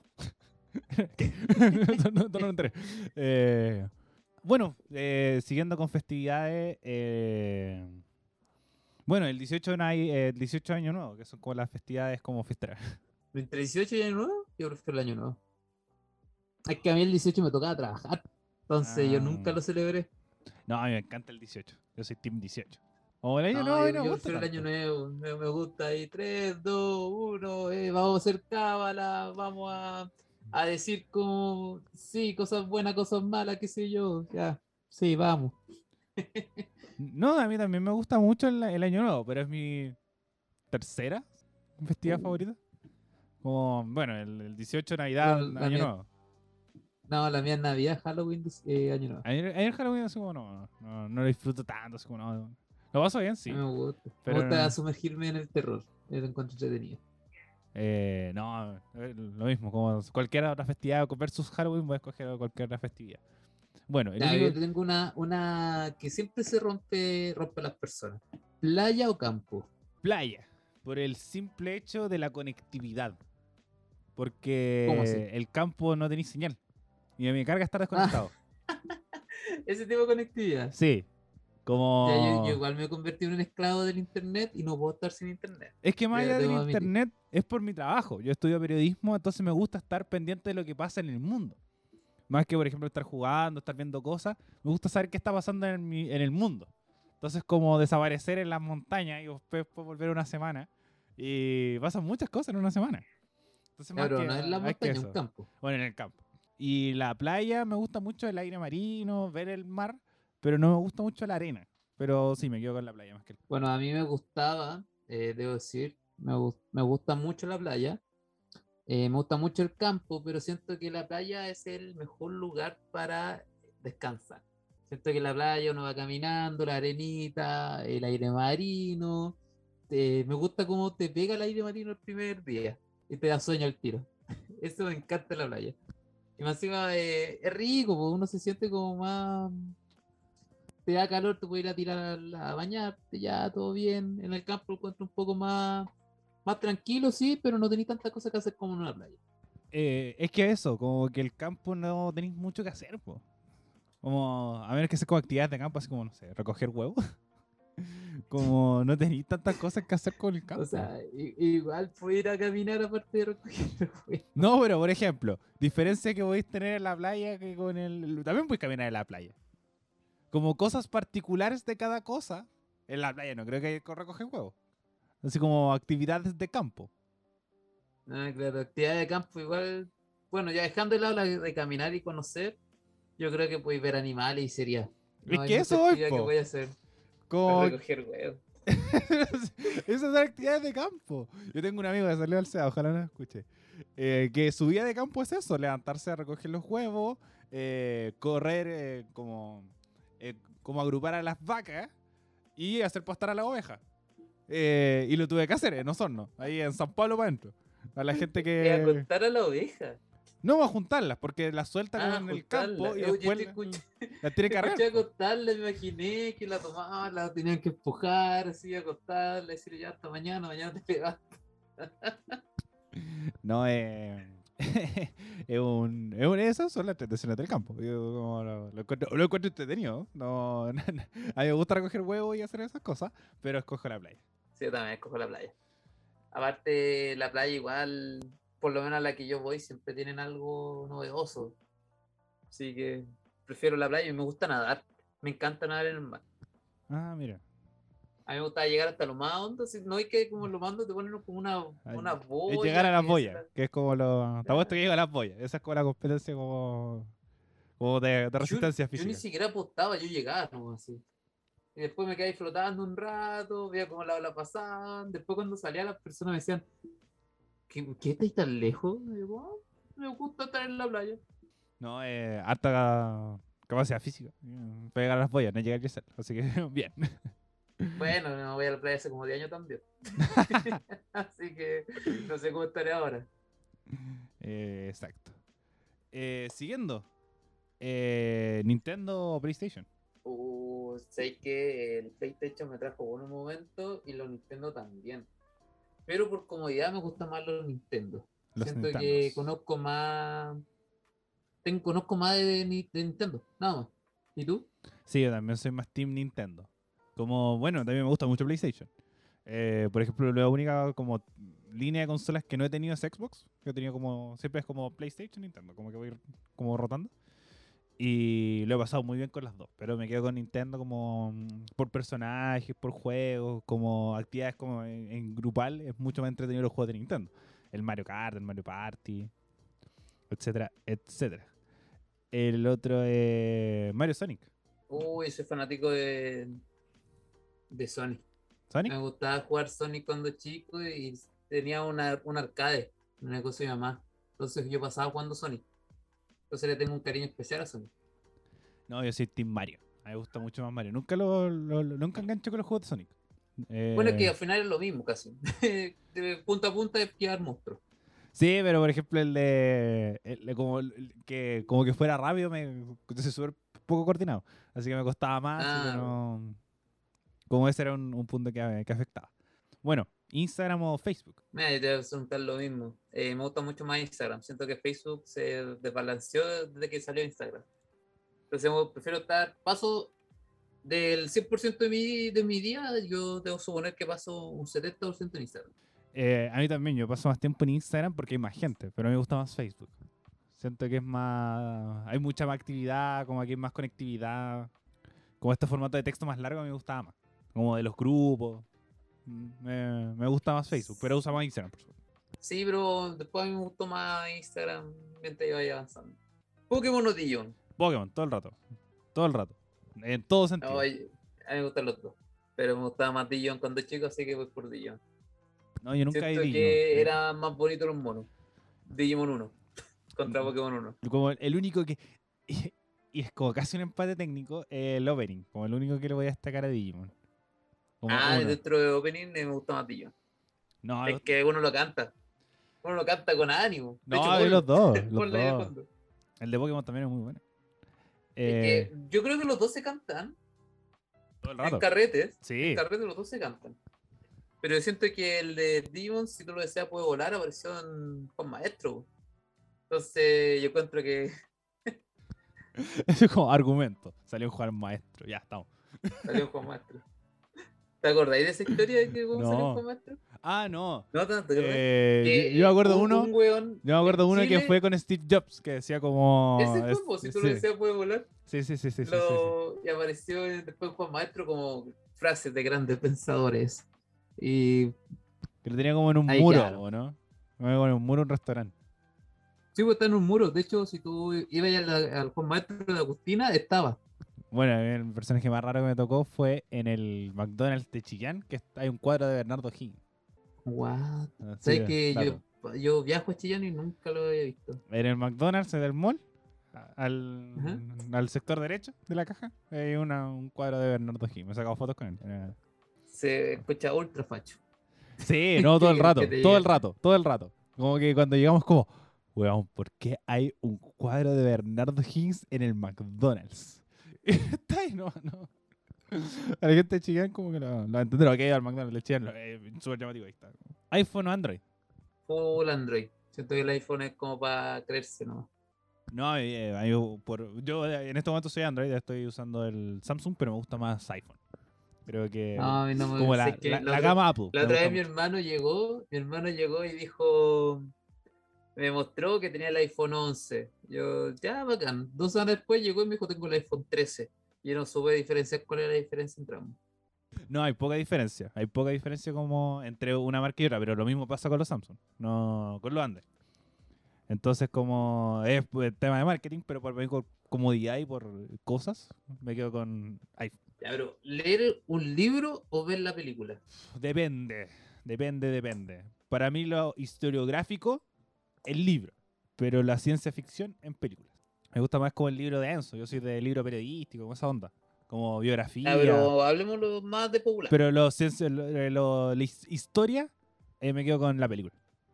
Speaker 2: no, enteré. Eh, bueno, eh, siguiendo con festividades. eh, bueno, el 18, no hay, eh, el 18 de año nuevo, que son como las festividades como fiesteras.
Speaker 1: ¿Entre 18 y año nuevo? Yo prefiero el año nuevo. Es que a mí el 18 me tocaba trabajar. Entonces yo nunca
Speaker 2: Ah.
Speaker 1: lo celebré.
Speaker 2: No, a mí me encanta el 18. Yo soy Team 18. O el año
Speaker 1: No,
Speaker 2: nuevo,
Speaker 1: yo,
Speaker 2: no me gusta
Speaker 1: el año nuevo. Me, me gusta ahí 3, 2, 1. eh, vamos a hacer cábala. Vamos a, a decir como, sí, cosas buenas, cosas malas, qué sé yo. Ya, sí, vamos.
Speaker 2: No, a mí también me gusta mucho el, el año nuevo, pero es mi tercera festividad
Speaker 1: Uh.
Speaker 2: favorita. Como, bueno, el, el 18 Navidad,
Speaker 1: Bueno, la
Speaker 2: año nuevo.
Speaker 1: No, la mía es Navidad, Halloween, eh, año nuevo.
Speaker 2: Ayer, ayer Halloween así como no, no, no lo disfruto tanto, así como no. Lo paso bien, sí.
Speaker 1: Me gusta.
Speaker 2: pero
Speaker 1: me gusta sumergirme en el terror. Lo encuentro entretenido.
Speaker 2: Eh, no, eh, lo mismo, como cualquier otra festividad versus Halloween, voy a escoger cualquier otra festividad. Bueno, el
Speaker 1: Ya,
Speaker 2: único-
Speaker 1: yo tengo una, una que siempre se rompe, rompe a las personas. ¿Playa o campo?
Speaker 2: playa, por el simple hecho de la conectividad.
Speaker 1: ¿Cómo
Speaker 2: Porque el campo no tenéis señal. Y a mi carga estar desconectado.
Speaker 1: Ese tipo de conectividad.
Speaker 2: Sí. Como.
Speaker 1: Yo, yo igual me he convertido en un esclavo del internet y no puedo estar sin internet.
Speaker 2: Es que más allá del internet es por mi trabajo. Yo estudio periodismo, entonces me gusta estar pendiente de lo que pasa en el mundo. Más que, por ejemplo, estar jugando, estar viendo cosas, me gusta saber qué está pasando en, mi- en el mundo. Entonces, como desaparecer en las montañas y después volver una semana. Y pasan muchas cosas en una semana. Entonces, más
Speaker 1: Pero
Speaker 2: que-
Speaker 1: no es la
Speaker 2: más
Speaker 1: montaña,
Speaker 2: eso.
Speaker 1: un campo.
Speaker 2: Bueno, en el campo. Y la playa me gusta mucho el aire marino, ver el mar, pero no me gusta mucho la arena. Pero sí, me quedo con la playa más que el...
Speaker 1: Bueno, a mí me gustaba, eh, debo decir, me, me gusta mucho la playa. eh, me gusta mucho el campo, pero siento que la playa es el mejor lugar para descansar. Siento que la playa uno va caminando, la arenita, el aire marino. eh, me gusta cómo te pega el aire marino el primer día y te da sueño al tiro. Eso me encanta en la playa. Y más encima eh, es rico, porque uno se siente como más. Te da calor, te puedes ir a tirar a, bañarte, ya todo bien. En el campo encuentro un poco más, más tranquilo, sí, pero no tenéis tantas cosas que hacer como en una playa.
Speaker 2: Eh, es que eso, como que el campo no tenéis mucho que hacer, po. Como, a menos que sea como actividades de campo, así como, no sé, recoger huevos. como no tenéis tantas cosas que hacer con el campo.
Speaker 1: O sea, igual puedo ir a caminar aparte de recoger.
Speaker 2: No, pero por ejemplo, diferencia que podéis tener en la playa que con el. También podéis caminar en la playa. Como cosas particulares de cada cosa. En la playa no creo que recoger huevos. Así como actividades de campo.
Speaker 1: Ah, claro, actividad de campo igual. Bueno, ya dejando de lado la de caminar y conocer, yo creo que podéis ver animales y sería.
Speaker 2: Es
Speaker 1: hay
Speaker 2: que eso voy,
Speaker 1: que voy a hacer.
Speaker 2: Como.
Speaker 1: Recoger huevos.
Speaker 2: Esas son actividades de campo. Yo tengo un amigo que salió al SEA, ojalá no lo escuche. eh, que su vida de campo es eso: levantarse a recoger los huevos, eh, correr, eh, como, como agrupar a las vacas y hacer pastar a la oveja. Y lo tuve que hacer en Osorno, ahí en San Pablo para adentro. A la gente
Speaker 1: Voy a
Speaker 2: que.
Speaker 1: contar a la oveja.
Speaker 2: No va a juntarlas, porque las sueltan
Speaker 1: Ah,
Speaker 2: en el
Speaker 1: juntarla.
Speaker 2: campo y
Speaker 1: Oye,
Speaker 2: después la-
Speaker 1: escuché-
Speaker 2: las tiene que po.
Speaker 1: acostarla, me imaginé que la tomaban, la tenían que empujar, así, acostarla, decirle ya hasta mañana, mañana te pegas.
Speaker 2: No, eh, es un. Es un esas son las entretenciones del campo. Yo como lo, lo encuentro, lo encuentro entretenido. No, a mí me gusta recoger huevos y hacer esas cosas, pero escojo la playa.
Speaker 1: Sí, yo también escojo la playa. Aparte, la playa igual, por lo menos a la que yo voy, siempre tienen algo novedoso. Así que prefiero la playa y me gusta nadar. Me encanta nadar en el mar.
Speaker 2: Ah, mira.
Speaker 1: A mí me gusta llegar hasta lo más hondo. si no hay que como lo mando te ponen como una, una
Speaker 2: Es
Speaker 1: boya.
Speaker 2: llegar a las boyas, que es como lo. Te apuesto que llego a las boyas. Esa es como la competencia como. Como de, de
Speaker 1: Yo-
Speaker 2: resistencia
Speaker 1: Yo,
Speaker 2: física.
Speaker 1: ni siquiera apostaba, yo llegaba nomás así. Y después me quedé flotando un rato, veía cómo la ola pasaban. Después cuando salía las personas me decían, ¿qué, qué estáis tan lejos? Y yo, "Ah, me gusta estar en la playa.
Speaker 2: No, eh, harta capacidad física. Mm, a las boyas, no llegar a crecer. Así que, bien.
Speaker 1: Bueno, no voy a la playa hace como 10 años también. así que no sé cómo estaré ahora.
Speaker 2: Eh, exacto. Eh, siguiendo. Eh, Nintendo o PlayStation.
Speaker 1: Uh, sé que el PlayStation me trajo buenos momentos y los Nintendo también. Pero por comodidad me gustan más los Nintendo.
Speaker 2: Los
Speaker 1: Siento que
Speaker 2: Nintendos.
Speaker 1: conozco más. Tengo, conozco más de Nintendo, nada más. ¿Y tú?
Speaker 2: Sí, yo también soy más Team Nintendo. Como, bueno, también me gusta mucho PlayStation. Eh, por ejemplo, la única como línea de consolas que no he tenido es Xbox. Que he tenido como, siempre es como PlayStation, Nintendo. Como que voy como rotando. Y lo he pasado muy bien con las dos. Pero me quedo con Nintendo como mm, por personajes, por juegos, como actividades como en, en grupal. Es mucho más entretenido los juegos de Nintendo. El Mario Kart, el Mario Party, etcétera, etcétera. El otro es Mario Sonic.
Speaker 1: Uy, soy fanático de, de Sonic.
Speaker 2: ¿Sonic?
Speaker 1: Me gustaba jugar Sonic cuando chico y tenía una, un arcade, una cosa de mi mamá. Entonces yo pasaba jugando Sonic. Entonces le tengo un cariño especial a Sonic.
Speaker 2: No, yo soy Team Mario. A mí me gusta mucho más Mario. Nunca lo, lo- lo- nunca engancho con los juegos de Sonic. Eh,
Speaker 1: Bueno, es que al final es lo mismo casi. de punta a punta es pillar monstruos.
Speaker 2: Sí, pero por ejemplo el de, el de como el que como que fuera rápido me entonces súper poco coordinado, así que me costaba más,
Speaker 1: Ah.
Speaker 2: no- como ese era un, un punto que, que afectaba. Bueno, Instagram o Facebook.
Speaker 1: Mira, yo te voy a preguntar lo mismo. Eh, me gusta mucho más Instagram. Siento que Facebook se desbalanceó desde que salió Instagram. Entonces prefiero estar, paso del 100% de mi, de mi día, yo debo suponer que paso un 70% en Instagram.
Speaker 2: Eh, a mí también, yo paso más tiempo en Instagram porque hay más gente, pero me gusta más Facebook. Siento que es más, hay mucha más actividad, como aquí hay más conectividad, como este formato de texto más largo a mí me gustaba más, como de los grupos. Me, me gusta más Facebook, pero usa más Instagram, por supuesto.
Speaker 1: Sí, pero después a mí me gustó más Instagram mientras yo vaya avanzando. Pokémon o Digimon.
Speaker 2: Pokémon, todo el rato. Todo el rato. En todo sentido.
Speaker 1: No, a mí me gustan los dos. Pero me gustaba más Digimon cuando chico, así que voy por Digimon.
Speaker 2: No, yo nunca he Digimon.
Speaker 1: que eran más bonitos los monos. Digimon 1 contra
Speaker 2: Mm.
Speaker 1: Pokémon 1.
Speaker 2: Como el único que. Y es como casi un empate técnico, eh, el opening. Como el único que le voy a destacar a Digimon.
Speaker 1: Ah,
Speaker 2: uno.
Speaker 1: dentro de Opening eh, me gusta más Digimon.
Speaker 2: No,
Speaker 1: Es que uno lo canta. Uno lo canta con ánimo. De
Speaker 2: no,
Speaker 1: hecho,
Speaker 2: los dos. los
Speaker 1: de.
Speaker 2: El de Pokémon también es muy bueno.
Speaker 1: Es
Speaker 2: Eh,
Speaker 1: que yo creo que los dos se cantan.
Speaker 2: todo el
Speaker 1: En carretes.
Speaker 2: Sí.
Speaker 1: En carretes los dos se cantan. Pero yo siento que el de Digimon, si tú lo deseas, puede volar, apareció en Juan Maestro. Entonces yo encuentro que
Speaker 2: Eso es como argumento. Salió jugar maestro. Ya estamos.
Speaker 1: salió Juan Maestro. ¿Te acordáis de esa historia de que salió
Speaker 2: No.
Speaker 1: Maestro?
Speaker 2: Ah, no.
Speaker 1: No tanto.
Speaker 2: Eh,
Speaker 1: Que
Speaker 2: yo, yo me acuerdo
Speaker 1: un-
Speaker 2: uno.
Speaker 1: un weón
Speaker 2: Yo me acuerdo uno que fue con Steve Jobs, que decía como.
Speaker 1: Ese
Speaker 2: es-
Speaker 1: fue, po, si tú
Speaker 2: sí,
Speaker 1: lo deseas, puede volar.
Speaker 2: sí, sí, sí, sí, sí, sí, sí.
Speaker 1: Lo- Y apareció después Juan Maestro como frases de grandes pensadores. Y
Speaker 2: Que lo tenía como en un
Speaker 1: Ahí
Speaker 2: muro,
Speaker 1: quedaron.
Speaker 2: ¿o no? Como en un muro un restaurante.
Speaker 1: sí, pues está en un muro. De hecho, si tú ibas al, al Juan Maestro de Agustina, estaba.
Speaker 2: Bueno, el personaje más raro que me tocó fue en el McDonald's de Chillán, que hay un cuadro de Bernardo Higgins.
Speaker 1: What?
Speaker 2: Así
Speaker 1: ¿Sabes
Speaker 2: de
Speaker 1: que yo, yo viajo a Chillán y nunca lo había visto?
Speaker 2: En el McDonald's del mall, a- al, al sector derecho de la caja, hay una- un cuadro de Bernardo Higgins. Me he sacado fotos con él. Era-
Speaker 1: Se escucha ultra facho.
Speaker 2: Sí, no, todo el rato, todo el rato, todo el rato. Como que cuando llegamos como, weón, ¿por qué hay un cuadro de Bernardo Higgins en el McDonald's? Y está ahí, no, no. A la gente de Chillán como que lo, lo entenderá, ok, al McDonald's de Chillán, eh, súper llamativo, ahí está. iPhone o Android.
Speaker 1: Full Android. Siento que el iPhone es como para creerse, ¿no?
Speaker 2: No, eh, a mí por, yo eh, en este momento soy Android, estoy usando el Samsung, pero me gusta más iPhone. Creo que
Speaker 1: No, no
Speaker 2: como la, la-
Speaker 1: la
Speaker 2: la
Speaker 1: otra-
Speaker 2: gama Apple.
Speaker 1: La otra vez mi hermano llegó, mi hermano llegó y dijo, me mostró que tenía el iPhone 11. Yo, ya, bacán. Dos semanas después llegó y me dijo, tengo el iPhone 13. Y yo no supe diferenciar cuál era la diferencia entre ambos.
Speaker 2: No, hay poca diferencia. Hay poca diferencia como entre una marca y otra, pero lo mismo pasa con los Samsung, no con los Android. Entonces, como es pues, tema de marketing, pero por comodidad y por cosas, me quedo con iPhone.
Speaker 1: Ya, pero, ¿leer un libro o ver la película?
Speaker 2: Depende, depende, depende. Para mí lo historiográfico, el libro, pero la ciencia ficción en películas. Me gusta más como el libro de Enzo, yo soy de libro periodístico, como esa onda, como biografía.
Speaker 1: Ah, pero hablemos lo más de popular.
Speaker 2: Pero lo, ciencia- lo- lo- la his- historia, eh, me quedo con la película.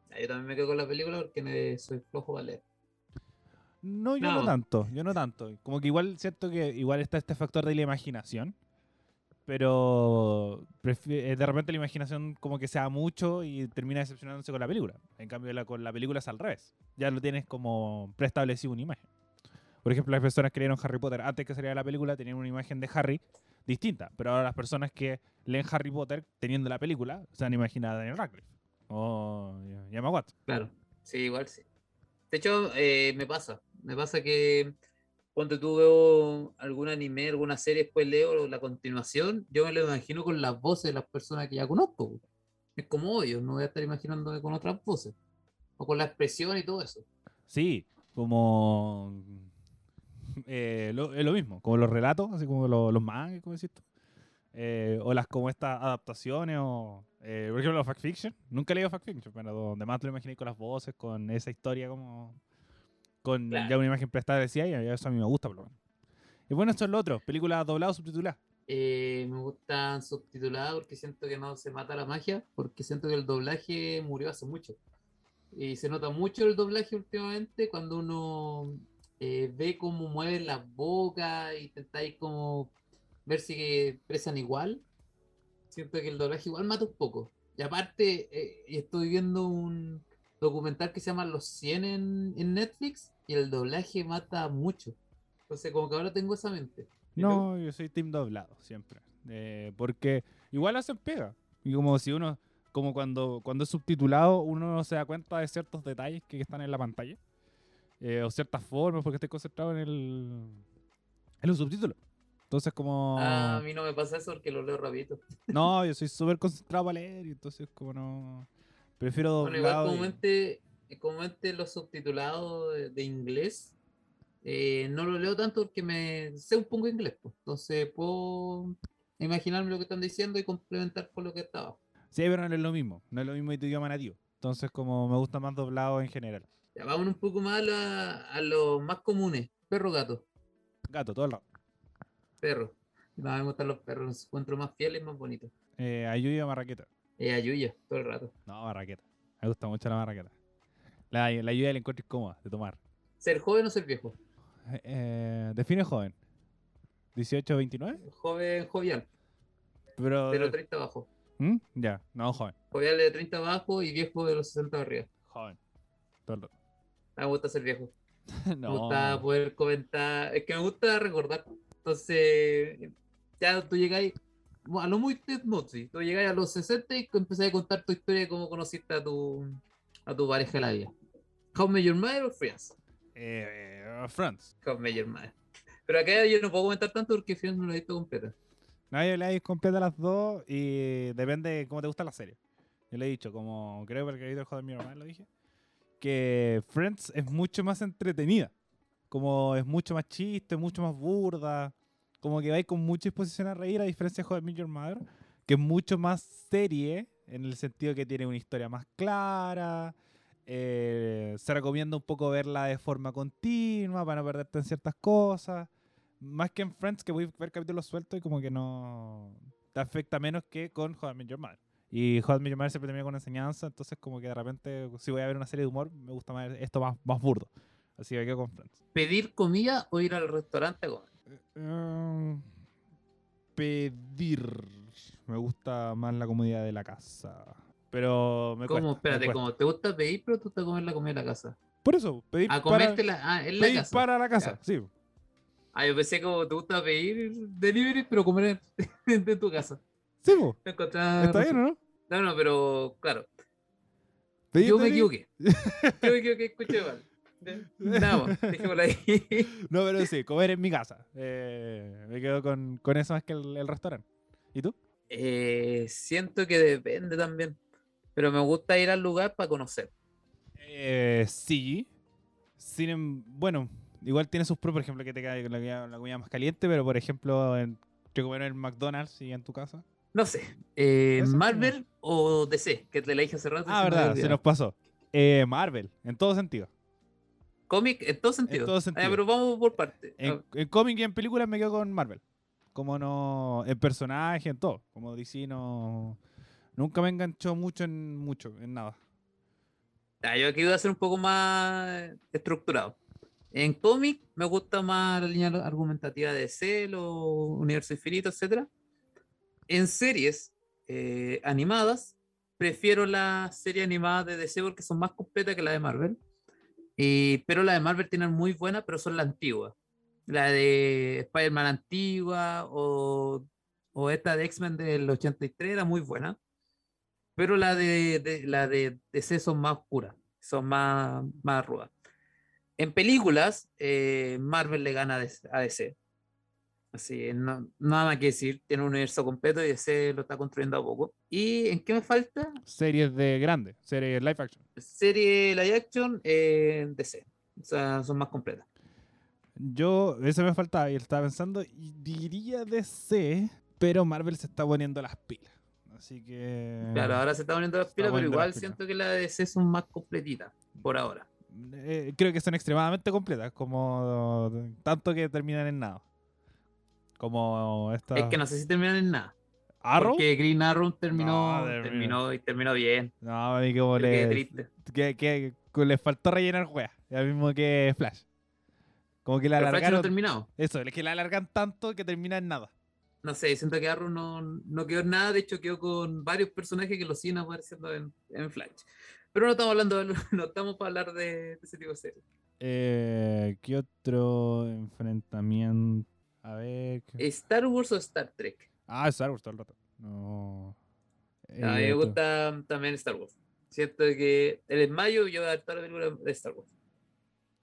Speaker 1: Ya, Yo también me quedo con la película porque me- soy flojo para leer.
Speaker 2: No, yo no.
Speaker 1: No.
Speaker 2: tanto, yo no tanto. Como que igual siento que igual está este factor de la imaginación, pero eh, de repente la imaginación como que se da mucho y termina decepcionándose con la película. En cambio la, con la película es al revés. Ya lo tienes como preestablecido una imagen. Por ejemplo, las personas que leyeron Harry Potter antes que saliera la película tenían una imagen de Harry distinta, pero ahora las personas que leen Harry Potter teniendo la película se han imaginado a Daniel Radcliffe o y a Emma Watson.
Speaker 1: Claro, sí, igual sí. De hecho, eh, me pasa, me pasa que cuando tú veo algún anime, alguna serie, después leo la continuación, yo me lo imagino con las voces de las personas que ya conozco. Es como yo, no voy a estar imaginándome con otras voces. O con la expresión y todo eso.
Speaker 2: Sí, como eh, es lo mismo, como los relatos, así como lo- los mangas, como decís tú. Eh, o las como estas adaptaciones, o eh, por ejemplo, los fact fiction. Nunca he leído fact fiction, pero donde más lo imaginé con las voces, con esa historia como. Con
Speaker 1: Claro.
Speaker 2: ya una imagen preestablecida, y eso a mí me gusta, por lo menos. Y bueno, esto es lo otro, películas dobladas o subtituladas.
Speaker 1: Eh, me gustan subtituladas porque siento que no se mata la magia, porque siento que el doblaje murió hace mucho. Y se nota mucho el doblaje últimamente cuando uno eh, ve cómo mueven las bocas y intentáis como ver si expresan igual. Siento que el doblaje igual mata un poco. Y aparte, eh, estoy viendo un documental que se llama Los 100 en, en Netflix y el doblaje mata mucho. Entonces, como que ahora tengo esa mente.
Speaker 2: No, yo soy team doblado, siempre. Eh, porque igual hacen pega. Y como si uno, como cuando, cuando es subtitulado, uno no se da cuenta de ciertos detalles que, están en la pantalla. eh, o ciertas formas, porque estoy concentrado en el en los subtítulos. Entonces como...
Speaker 1: Ah, a mí no me pasa eso porque lo leo rapidito.
Speaker 2: No, yo soy súper concentrado para leer y entonces como no... Prefiero
Speaker 1: Bueno, igual
Speaker 2: y-
Speaker 1: comúnmente, eh, comúnmente los subtitulados de, de inglés eh, no lo leo tanto porque me sé un poco inglés, pues. Entonces puedo imaginarme lo que están diciendo y complementar con lo que está abajo.
Speaker 2: Sí, pero no es lo mismo. No es lo mismo de tu idioma nativo. Entonces como me gusta más doblado en general.
Speaker 1: Ya, vamos un poco más a, la- a los más comunes. Perro, gato.
Speaker 2: Gato, todo el rato.
Speaker 1: Perro. No, me gustan los perros, los encuentro más fieles y más bonitos.
Speaker 2: Eh, Ayuya Marraqueta.
Speaker 1: Eh, ayuya, todo el rato.
Speaker 2: No, Marraqueta. Me gusta mucho la Marraqueta. La, la ayuda la encuentro incómoda de tomar.
Speaker 1: ¿Ser joven o ser viejo?
Speaker 2: Eh, define joven. 18, 29.
Speaker 1: Joven, jovial,
Speaker 2: Pero.
Speaker 1: de los 30 abajo.
Speaker 2: ¿Mm? Ya, no, joven.
Speaker 1: Jovial de 30 abajo y viejo de los 60 arriba.
Speaker 2: Joven. Todo.
Speaker 1: Ah, Me gusta ser viejo. Me
Speaker 2: no.
Speaker 1: gusta poder comentar. Es que me gusta recordar. Entonces, ya tú llegáis. A lo muy Ted Mosby, Tú llegáis a los 60 y empezás a contar tu historia de cómo conociste a tu, a tu pareja de la vida. How Met Your Mother o Friends?
Speaker 2: Eh, eh, Friends.
Speaker 1: How Met Your Mother. Pero acá yo no puedo comentar tanto porque Friends no la he visto completa.
Speaker 2: Nadie le hay completa las dos y depende de cómo te gusta la serie. Yo le he dicho, como creo que el querido joder mi hermano lo dije, que Friends es mucho más entretenida. Como es mucho más chiste, mucho más burda. Como que vais con mucha disposición a reír, a diferencia de Joder Your Mother, que es mucho más serie, en el sentido que tiene una historia más clara. Eh, se recomienda un poco verla de forma continua para no perderte en ciertas cosas. Más que en Friends, que voy a ver capítulos sueltos y como que no te afecta menos que con How I Met Your Mother. Y How I Met Your Mother siempre termina con enseñanza, entonces como que de repente, si voy a ver una serie de humor, me gusta más esto más, más burdo. Así que quedo con Friends.
Speaker 1: ¿Pedir comida o ir al restaurante a comer?
Speaker 2: Eh, pedir. Me gusta más la comodidad de la casa. Pero me
Speaker 1: ¿Cómo?
Speaker 2: cuesta, me
Speaker 1: Espérate,
Speaker 2: cuesta.
Speaker 1: ¿cómo? ¿Te gusta pedir, pero te comer la comida en la casa?
Speaker 2: Por eso, pedir
Speaker 1: A
Speaker 2: para,
Speaker 1: comértela ah, en la
Speaker 2: pedir
Speaker 1: casa.
Speaker 2: para la casa.
Speaker 1: Ya.
Speaker 2: Sí.
Speaker 1: Ah, yo pensé como te gusta pedir delivery, pero comer en, en tu casa.
Speaker 2: Sí.
Speaker 1: Me encontraba
Speaker 2: Está bien,
Speaker 1: razón.
Speaker 2: ¿o no?
Speaker 1: No, no, pero claro.
Speaker 2: Pedir
Speaker 1: Yo me equivoqué. Yo me equivoqué, escuché mal. Dejémoslo ahí.
Speaker 2: No, pero sí, comer en mi casa. Eh, me quedo con, con eso más que el, el restaurante. ¿Y tú?
Speaker 1: Eh, siento que depende también. Pero me gusta ir al lugar para conocer.
Speaker 2: Eh, sí. Sin, em- bueno, igual tiene sus pros, por ejemplo, que te cae la comida, la comida más caliente, pero por ejemplo, en, yo comer en el McDonald's y en tu casa.
Speaker 1: No sé. eh. Marvel o DC, que te la dije hace rato.
Speaker 2: Ah, verdad, se nos pasó. Eh, Marvel, en todo sentido.
Speaker 1: Cómic en todo sentido.
Speaker 2: todo
Speaker 1: Ah,
Speaker 2: sentido.
Speaker 1: pero vamos por parte.
Speaker 2: En, en cómic y en películas me quedo con Marvel. Como no. En personaje, en todo. Como DC no. Nunca me enganchó mucho en mucho, en nada.
Speaker 1: Yo aquí voy a ser un poco más estructurado. En cómic me gusta más la línea argumentativa de Cell o Universo Infinito, etc. En series eh, animadas, prefiero las series animadas de DC porque son más completas que las de Marvel. Y, pero la de Marvel tienen muy buenas, pero son las antiguas. La de Spider-Man antigua o esta de X-Men del 83 era muy buena. Pero la de, de- la de DC son más oscuras, son más, más rudas. En películas, eh, Marvel le gana a DC-. Así, no, nada más que decir, tiene un universo completo y DC lo está construyendo a poco. ¿Y en qué me falta?
Speaker 2: Series de grandes, series live action.
Speaker 1: Serie live action, eh, DC. O sea, son más completas.
Speaker 2: Yo, ese me faltaba y estaba pensando, diría DC, pero Marvel se está poniendo las pilas. Así que.
Speaker 1: Claro, ahora se está poniendo las pilas, pero igual siento que la de DC son más completitas, por ahora.
Speaker 2: eh, creo que son extremadamente completas, como tanto que terminan en nada. Como esta.
Speaker 1: Es que no sé si terminan en nada.
Speaker 2: Arrow.
Speaker 1: Porque Green Arrow terminó,
Speaker 2: No, terminó.
Speaker 1: y terminó bien.
Speaker 2: No, a mí como le,
Speaker 1: triste.
Speaker 2: que, que, que le faltó rellenar juega. Lo mismo que Flash. Como que la
Speaker 1: Pero Flash no
Speaker 2: alargaron.
Speaker 1: terminado.
Speaker 2: Eso, es que la alargan tanto que termina en nada.
Speaker 1: No sé, siento que Arrow no, no quedó en nada. De hecho, quedó con varios personajes que lo siguen apareciendo en, en Flash. Pero no estamos hablando de, no estamos para hablar de, de ese tipo de series.
Speaker 2: Eh, ¿Qué otro enfrentamiento? A ver. ¿qué-
Speaker 1: ¿Star Wars o Star Trek?
Speaker 2: Ah, Star Wars todo el rato. No.
Speaker 1: a mí me
Speaker 2: Eh, otro-
Speaker 1: gusta también Star Wars. Siento que en mayo yo voy a toda la película de Star Wars.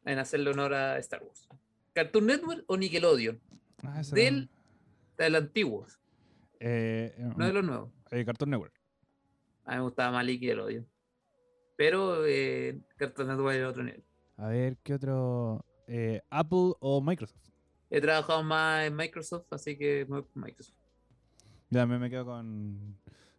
Speaker 1: En hacerle honor a Star Wars. ¿Cartoon Network o Nickelodeon?
Speaker 2: Ah,
Speaker 1: Del. Del antiguo,
Speaker 2: Eh,
Speaker 1: no de los nuevos.
Speaker 2: eh, Cartoon Network.
Speaker 1: A mí me gustaba más Nickelodeon. Pero eh, Cartoon Network era otro nivel.
Speaker 2: A ver, ¿qué otro? Eh, Apple o Microsoft.
Speaker 1: He trabajado más en Microsoft, así que me voy por Microsoft.
Speaker 2: Ya me, me quedo con,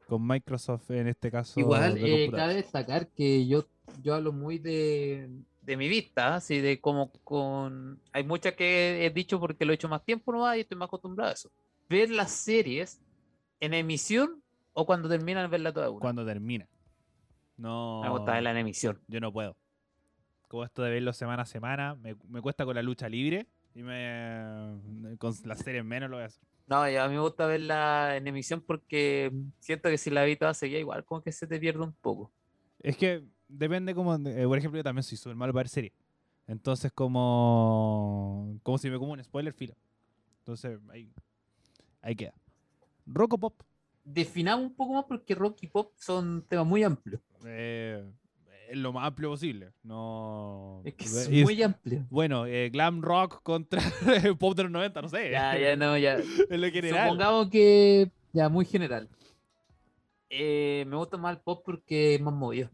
Speaker 2: con Microsoft en este caso.
Speaker 1: Igual,
Speaker 2: de
Speaker 1: eh, cabe destacar que yo, yo hablo muy de, de mi vista, así de como con... Hay muchas que he dicho porque lo he hecho más tiempo no y estoy más acostumbrado a eso. Ver las series en emisión o cuando terminan verla toda una.
Speaker 2: Cuando termina. No.
Speaker 1: Me gusta verla en emisión.
Speaker 2: Yo no puedo. Como esto de verlo semana a semana, me, me cuesta con la lucha libre y me con las series menos lo voy a hacer.
Speaker 1: No, y a mí me gusta verla en emisión porque siento que si la vi toda seguida igual como que se te pierde un poco.
Speaker 2: Es que depende como, eh, por ejemplo, yo también soy súper malo para ver series. Entonces como como si me como un spoiler filo. Entonces ahí ahí queda. Rock o pop.
Speaker 1: Definamos un poco más porque rock y pop son temas muy amplios.
Speaker 2: Eh, es lo más amplio posible. No.
Speaker 1: Es que es muy amplio.
Speaker 2: Bueno, eh, glam rock contra pop de los 90, no sé.
Speaker 1: Ya, ya no, ya.
Speaker 2: en lo general.
Speaker 1: Supongamos que ya muy general. Eh, me gusta más el pop porque es más movido.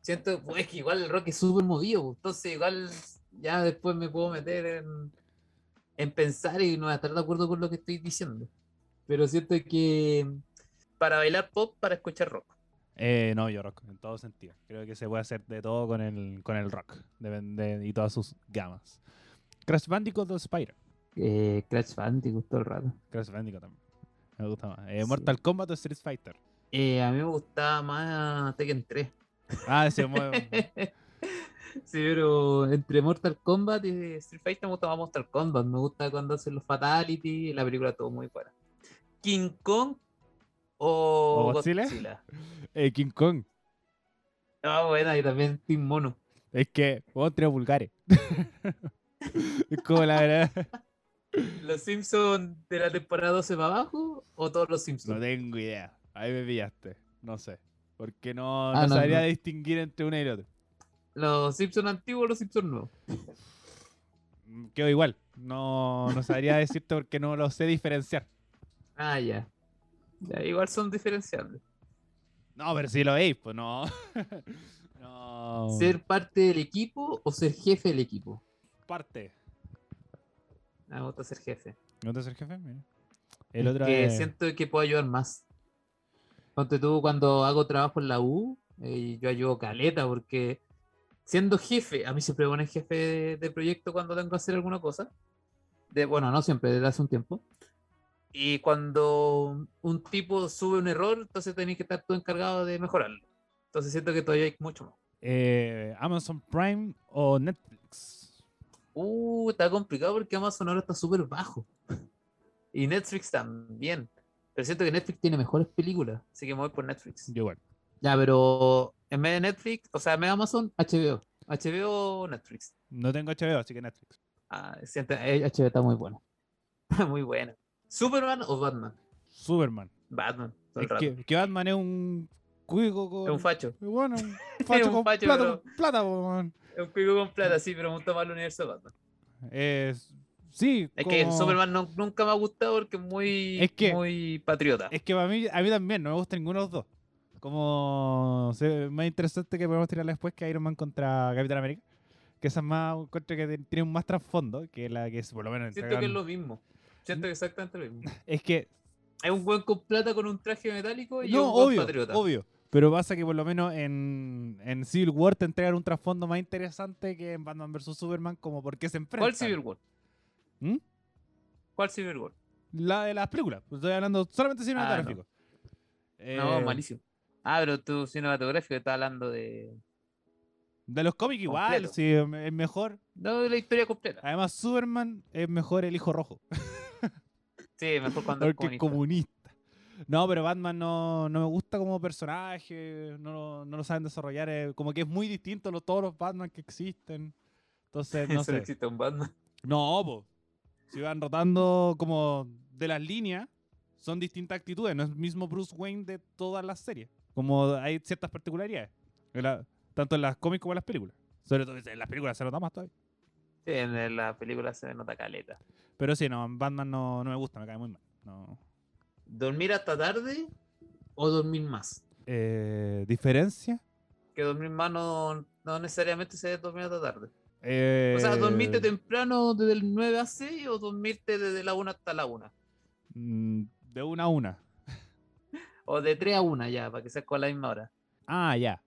Speaker 1: Siento pues, es que igual el rock es súper movido, pues, entonces igual ya después me puedo meter en, en pensar y no voy a estar de acuerdo con lo que estoy diciendo. Pero siento que para bailar pop, para escuchar rock.
Speaker 2: Eh, no, yo rock, en todo sentido. Creo que se puede hacer de todo con el, con el rock depende- y todas sus gamas. Crash Bandicoot o Spyro.
Speaker 1: Eh, Crash Bandicoot todo el rato.
Speaker 2: Crash Bandicoot también. Me gusta más. Eh,
Speaker 1: Sí.
Speaker 2: Mortal Kombat o Street Fighter.
Speaker 1: Eh, a mí me gustaba más Tekken 3.
Speaker 2: Ah, ese mueve.
Speaker 1: Sí, pero entre Mortal Kombat y Street Fighter me gusta más Mortal Kombat. Me gusta cuando hacen los Fatality. La película todo muy buena. King Kong o,
Speaker 2: ¿O Godzilla?
Speaker 1: Godzilla.
Speaker 2: eh, King Kong.
Speaker 1: Ah, buena, y también Team Mono.
Speaker 2: Es que, vos tres vulgares. es como la verdad.
Speaker 1: ¿Los Simpsons de la temporada 12 para abajo o todos los
Speaker 2: No
Speaker 1: Simpsons?
Speaker 2: tengo idea. Ahí me pillaste. No sé. Porque no,
Speaker 1: Ah,
Speaker 2: no
Speaker 1: no,
Speaker 2: sabría
Speaker 1: no.
Speaker 2: distinguir entre uno y el otro.
Speaker 1: ¿Los Simpsons antiguos o los Simpsons nuevos?
Speaker 2: Mm, Quedo igual. No, no sabría decirte porque no lo sé diferenciar.
Speaker 1: Ah, ya. Ya, igual son diferenciables.
Speaker 2: No, pero si lo veis, pues no. no.
Speaker 1: ¿Ser parte del equipo o ser jefe del equipo?
Speaker 2: parte.
Speaker 1: Ah, me gusta ser jefe.
Speaker 2: ¿No te ser jefe? Mira. El
Speaker 1: Es
Speaker 2: otro
Speaker 1: que
Speaker 2: es-
Speaker 1: siento que puedo ayudar más. Ponte tú cuando hago trabajo en la U, eh, yo ayudo caleta porque siendo jefe, a mí siempre me ponen jefe de, de proyecto cuando tengo que hacer alguna cosa. De, bueno, no siempre, desde hace un tiempo. Y cuando un tipo sube un error, entonces tenés que estar tú encargado de mejorarlo. Entonces siento que todavía hay mucho más.
Speaker 2: eh, Amazon Prime o Netflix.
Speaker 1: Uh, está complicado porque Amazon ahora está súper bajo. Y Netflix también. Pero siento que Netflix tiene mejores películas, así que me voy por Netflix.
Speaker 2: Yo igual.
Speaker 1: Ya, pero en vez de Netflix, o sea, en vez de Amazon, HBO. HBO o Netflix.
Speaker 2: No tengo HBO, así que Netflix.
Speaker 1: Ah, sí, eh, HBO está muy bueno. muy bueno. ¿Superman o Batman?
Speaker 2: Superman.
Speaker 1: Batman.
Speaker 2: Es que, que Batman es un cuico con.
Speaker 1: Es un facho.
Speaker 2: Bueno, un facho
Speaker 1: un
Speaker 2: con
Speaker 1: facho,
Speaker 2: plata,
Speaker 1: pero-
Speaker 2: con plata, po, man.
Speaker 1: Es un cuico con plata, sí, pero me gusta más el universo de Batman.
Speaker 2: Es. Sí,
Speaker 1: Es que el Superman no- nunca me ha gustado porque es muy,
Speaker 2: Es que-
Speaker 1: muy patriota.
Speaker 2: Es que para mí, a mí también, no me gusta ninguno de los dos. Como se- más interesante que podemos tirar después que Iron Man contra Capitán América. Que esa es más, encuentro que tiene un más trasfondo que la que es por lo menos
Speaker 1: Siento que es lo mismo. Siento que es exactamente lo mismo.
Speaker 2: Es que,
Speaker 1: Es un buen con plata con un traje metálico y
Speaker 2: no,
Speaker 1: un
Speaker 2: obvio,
Speaker 1: patriota.
Speaker 2: obvio. Pero pasa que por lo menos en, en Civil War te entregan un trasfondo más interesante que en Batman vs. Superman, como por qué se enfrentan.
Speaker 1: ¿Cuál Civil War?
Speaker 2: ¿Mm?
Speaker 1: ¿Cuál Civil War?
Speaker 2: La de las películas. Estoy hablando solamente cinematográfico.
Speaker 1: No,
Speaker 2: Eh,
Speaker 1: malísimo. Ah, pero tu cinematográfico está hablando de.
Speaker 2: De los cómics igual,
Speaker 1: Completo.
Speaker 2: sí, es mejor.
Speaker 1: No, de la historia completa.
Speaker 2: Además, Superman es mejor el hijo rojo.
Speaker 1: Sí, mejor cuando es
Speaker 2: Porque es
Speaker 1: comunista.
Speaker 2: comunista. No, pero Batman no, no me gusta como personaje, no, lo- no lo saben desarrollar, eh, como que es muy distinto a lo- todos los Batman que existen. Entonces, no sé.
Speaker 1: existe un Batman.
Speaker 2: No, po. Si van rotando como de las líneas, son distintas actitudes, no es el mismo Bruce Wayne de todas las series. Como hay ciertas particularidades, en la- tanto en las cómics como en las películas. Sobre todo en las películas se nota más todavía.
Speaker 1: Sí, en la película se nota caleta.
Speaker 2: Pero sí, no, Batman no, no me gusta, me cae muy mal. No.
Speaker 1: ¿Dormir hasta tarde o dormir más?
Speaker 2: Eh, ¿Diferencia?
Speaker 1: Que dormir más no, no necesariamente se debe dormir hasta tarde.
Speaker 2: Eh,
Speaker 1: O sea, dormirte temprano desde el 9 a 6 o dormirte desde la 1 hasta la 1.
Speaker 2: mm, De una a una.
Speaker 1: O de 3 a 1 ya, para que sea con la misma hora.
Speaker 2: Ah, ya.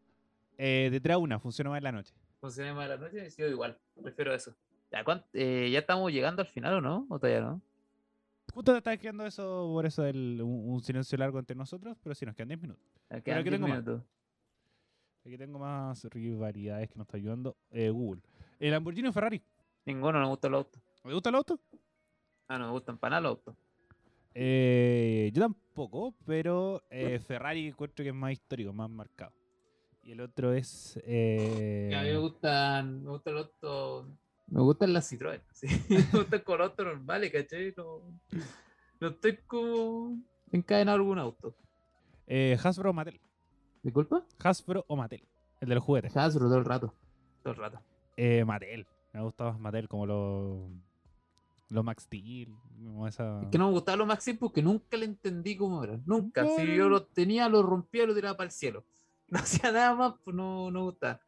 Speaker 2: Eh, de 3 a una, funciona más en la noche.
Speaker 1: Funciona más a la noche, sí, igual. Prefiero eso. Ya, ¿cuánt- eh, ¿Ya estamos llegando al final o no? ¿O todavía no?
Speaker 2: Justo te estaba quedando eso, por eso el, un, un silencio largo entre nosotros, pero sí, nos quedan 10 minutos.
Speaker 1: Quedan
Speaker 2: aquí
Speaker 1: 10
Speaker 2: tengo más.
Speaker 1: minutos.
Speaker 2: Aquí tengo más rivalidades que nos está ayudando eh, Google. ¿El Lamborghini o Ferrari?
Speaker 1: Ninguno me gusta los autos.
Speaker 2: ¿Me gusta el auto?
Speaker 1: Ah, no me gustan para nada los autos.
Speaker 2: Eh, yo tampoco, pero eh, Ferrari encuentro que es más histórico, más marcado. Y el otro es... eh,
Speaker 1: a mí me gustan, me gustan los. Me gustan las Citroën. Sí. me gustan con autos normales, ¿cachai? No, no estoy como encadenado a algún auto.
Speaker 2: eh, Hasbro o Mattel.
Speaker 1: ¿Disculpa?
Speaker 2: Hasbro o Mattel. El de los juguetes.
Speaker 1: Hasbro todo el rato. Todo el rato.
Speaker 2: Eh, Mattel. Me gusta más Mattel como los... Los Max Steel. Como esa...
Speaker 1: Es que no me gustaba lo Maxim porque nunca le entendí cómo era. Nunca.
Speaker 2: No,
Speaker 1: si yo lo tenía, lo rompía, lo tiraba para el cielo. No hacía nada más, pues no, no me gustaba.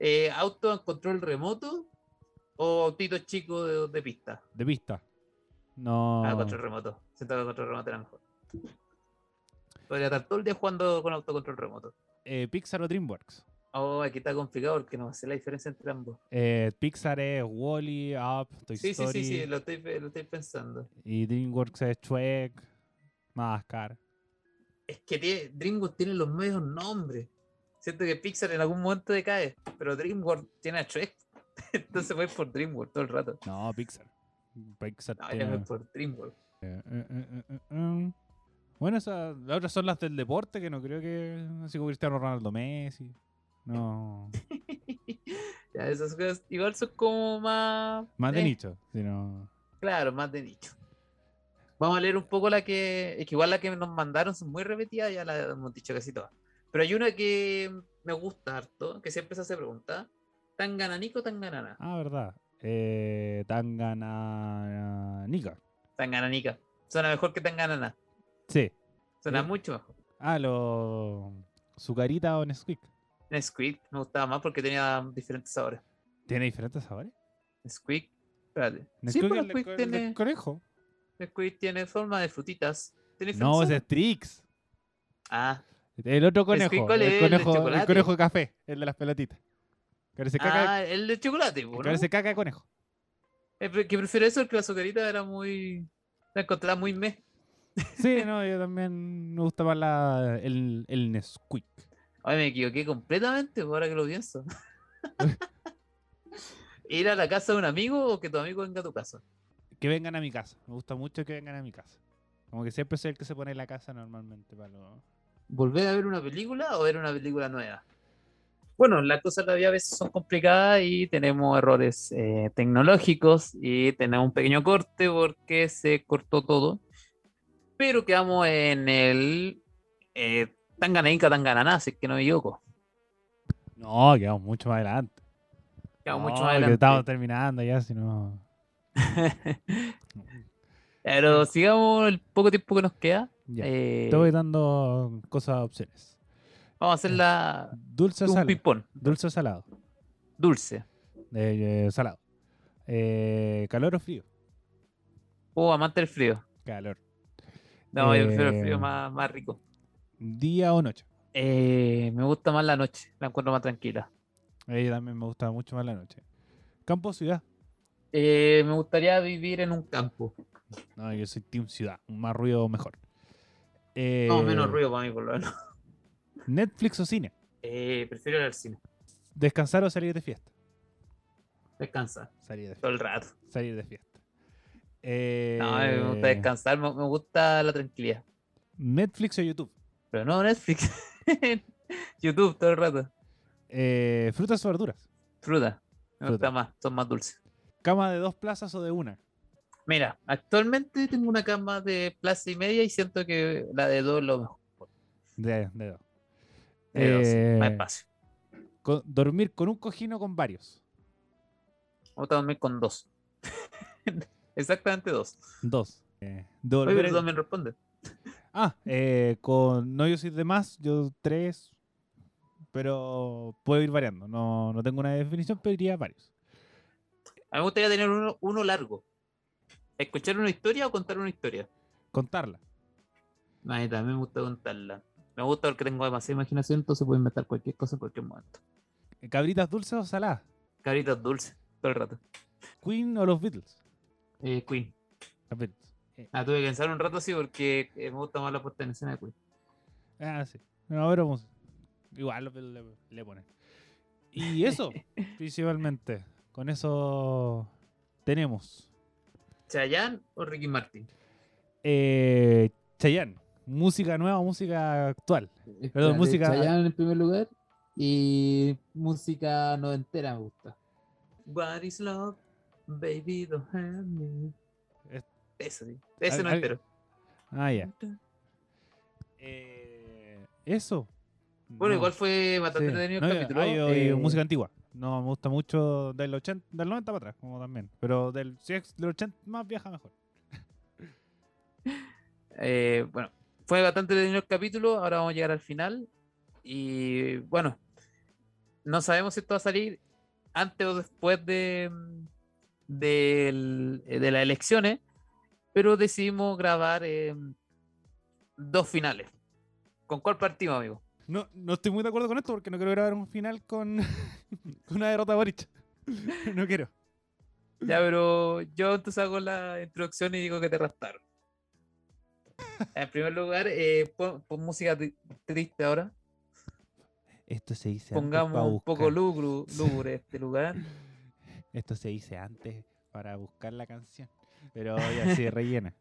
Speaker 1: Eh, ¿Auto a control remoto o autitos chicos de, de pista?
Speaker 2: De pista. No...
Speaker 1: Ah, control remoto. Siento que control remoto era mejor. Podría estar todo el día jugando con autocontrol remoto.
Speaker 2: Eh, Pixar o DreamWorks.
Speaker 1: Oh, aquí está complicado porque no sé la diferencia entre ambos.
Speaker 2: Eh, Pixar es Wally, Up, Toy
Speaker 1: Sí, sí,
Speaker 2: Story.
Speaker 1: sí, sí, lo estoy, lo estoy pensando.
Speaker 2: Y DreamWorks es Shrek, Madagascar.
Speaker 1: Es que tiene- DreamWorks tiene los medios nombres. Siento que Pixar en algún momento decae, pero DreamWorks tiene a Shrek. Entonces voy por DreamWorks todo el rato.
Speaker 2: No, Pixar. Pixar
Speaker 1: No,
Speaker 2: tiene-
Speaker 1: voy por DreamWorks.
Speaker 2: Eh, eh. Bueno, esas, las otras son las del deporte, que no creo que. Así como Cristiano Ronaldo Messi. No.
Speaker 1: ya, esas cosas igual son como más.
Speaker 2: Más de
Speaker 1: eh,
Speaker 2: nicho. Sino...
Speaker 1: Claro, más de nicho. Vamos a leer un poco la que. Es que igual la que nos mandaron son muy repetidas, ya la hemos dicho casi todas. Pero hay una que me gusta harto, que siempre se hace pregunta. ¿Tan gananico o tan ganana?
Speaker 2: Ah, verdad. Eh.
Speaker 1: Tan gananica. Suena mejor que tan ganana.
Speaker 2: Sí.
Speaker 1: Suena
Speaker 2: Sí.
Speaker 1: mucho mejor.
Speaker 2: Ah, lo. Zucarita o Nesquik.
Speaker 1: Nesquik me gustaba más porque tenía diferentes sabores.
Speaker 2: ¿Tiene diferentes sabores?
Speaker 1: Nesquik, espérate. Sí,
Speaker 2: Nesquik es el
Speaker 1: Nesquik
Speaker 2: el
Speaker 1: tiene,
Speaker 2: conejo.
Speaker 1: Nesquik tiene forma de frutitas. ¿Tiene
Speaker 2: No, es
Speaker 1: sabores?
Speaker 2: Trix.
Speaker 1: Ah,
Speaker 2: El otro conejo.
Speaker 1: Nesquik, ¿cuál es?
Speaker 2: El
Speaker 1: ¿El de
Speaker 2: conejo, el conejo de café. El de las pelotitas. Caca,
Speaker 1: ah, el de chocolate, po,
Speaker 2: que
Speaker 1: ¿no?
Speaker 2: parece caca de conejo.
Speaker 1: Eh, que prefiero eso porque la azucarita era muy. La encontraba muy meh.
Speaker 2: Sí, no, yo también me gusta más la, el, el Nesquik.
Speaker 1: Ay, me equivoqué completamente, pues, ahora que lo pienso. ¿Ir a la casa de un amigo o que tu amigo venga a tu casa?
Speaker 2: Que vengan a mi casa. Me gusta mucho que vengan a mi casa. Como que siempre soy el que se pone en la casa normalmente para lo...
Speaker 1: ¿Volver a ver una película o ver una película nueva? Bueno, las cosas todavía a veces son complicadas y tenemos errores eh, tecnológicos y tenemos un pequeño corte porque se cortó todo. Pero quedamos en el eh, Tanganaika Tangananá, si es que no me equivoco.
Speaker 2: No, quedamos mucho más adelante.
Speaker 1: Quedamos
Speaker 2: No,
Speaker 1: mucho más adelante.
Speaker 2: estamos terminando ya, si no.
Speaker 1: Pero sigamos el poco tiempo que nos queda.
Speaker 2: Ya.
Speaker 1: Eh,
Speaker 2: Te voy dando cosas, opciones.
Speaker 1: vamos a hacer la,
Speaker 2: Dulce o salado. Dulce o salado.
Speaker 1: Dulce.
Speaker 2: Eh, eh, salado. Eh, ¿Calor o frío?
Speaker 1: O amante del frío.
Speaker 2: Calor.
Speaker 1: No, yo prefiero el frío más, más rico.
Speaker 2: ¿Día o noche?
Speaker 1: Eh, me gusta más la noche, la encuentro más tranquila.
Speaker 2: A mí también me gusta mucho más la noche. ¿Campo o ciudad?
Speaker 1: Eh, me gustaría vivir en un campo.
Speaker 2: No, yo soy team ciudad. Más ruido mejor. Eh,
Speaker 1: No, menos ruido para mí, por lo menos.
Speaker 2: ¿Netflix o cine?
Speaker 1: Eh, prefiero ir al cine.
Speaker 2: ¿Descansar o salir de fiesta?
Speaker 1: Descansar
Speaker 2: Salir de fiesta.
Speaker 1: todo el rato.
Speaker 2: Salir de fiesta. Eh,
Speaker 1: No, me gusta descansar, me, me gusta la tranquilidad.
Speaker 2: ¿Netflix o YouTube?
Speaker 1: Pero no Netflix. YouTube todo el rato.
Speaker 2: Eh, ¿Frutas o verduras?
Speaker 1: Fruta. Me gusta
Speaker 2: Fruta.
Speaker 1: más, son más dulces.
Speaker 2: ¿Cama de dos plazas o de una?
Speaker 1: Mira, actualmente tengo una cama de plaza y media y siento que la de dos es lo mejor.
Speaker 2: De, de dos.
Speaker 1: De dos, más
Speaker 2: Eh,
Speaker 1: espacio.
Speaker 2: co- ¿Dormir con un cojín o con varios?
Speaker 1: Vamos a dormir con dos. Exactamente dos.
Speaker 2: Dos. Eh,
Speaker 1: Oye, pero también responde.
Speaker 2: Ah, eh, con no yo soy de más, yo tres, pero puedo ir variando. No, no tengo una definición, pero iría varios.
Speaker 1: A mí me gustaría tener uno, uno largo. ¿Escuchar una historia o contar una historia?
Speaker 2: Contarla.
Speaker 1: A mí también me gusta contarla. Me gusta porque tengo demasiada imaginación, entonces puedo inventar cualquier cosa en cualquier momento.
Speaker 2: ¿Cabritas dulces o saladas?
Speaker 1: Cabritas dulces, todo el rato.
Speaker 2: ¿Queen o los Beatles?
Speaker 1: Eh, Queen.
Speaker 2: Los Beatles. Eh,
Speaker 1: Ah, tuve que pensar un rato así porque eh, me gusta más la puesta en escena de Queen.
Speaker 2: ah, sí. No, pero vamos. Igual le, le ponen. Y eso, principalmente. Con eso tenemos.
Speaker 1: ¿Chayanne o Ricky Martin?
Speaker 2: Eh, Chayanne. Música nueva, música actual. Perdón, música-
Speaker 1: Chayanne en primer lugar y música noventera me gusta. What is love? Baby, don't me.
Speaker 2: Es-
Speaker 1: Eso sí, ese
Speaker 2: Al-
Speaker 1: no
Speaker 2: al-
Speaker 1: entero.
Speaker 2: Ah, ya. Eh, eso.
Speaker 1: Bueno,
Speaker 2: No.
Speaker 1: igual fue bastante
Speaker 2: Sí.
Speaker 1: entretenido el capítulo.
Speaker 2: yo
Speaker 1: eh,
Speaker 2: música antigua. No, me gusta mucho del 80, del 90 para atrás, como también. Pero del, si es del 80 más vieja, mejor.
Speaker 1: Eh, bueno, fue bastante entretenido el capítulo. Ahora vamos a llegar al final. Y bueno, no sabemos si esto va a salir antes o después de, del- de las elecciones, pero decidimos grabar eh, dos finales. ¿Con cuál partimos, amigo?
Speaker 2: No, no estoy muy de acuerdo con esto porque no quiero grabar un final con, con una derrota de Boric. no quiero.
Speaker 1: Ya, pero yo entonces hago la introducción y digo que te rastaron. En primer lugar, eh, pon, pon música tri- triste ahora.
Speaker 2: Esto se dice
Speaker 1: Pongamos un poco lúgubre este lugar.
Speaker 2: Esto se dice antes para buscar la canción. Pero ya sí, rellena.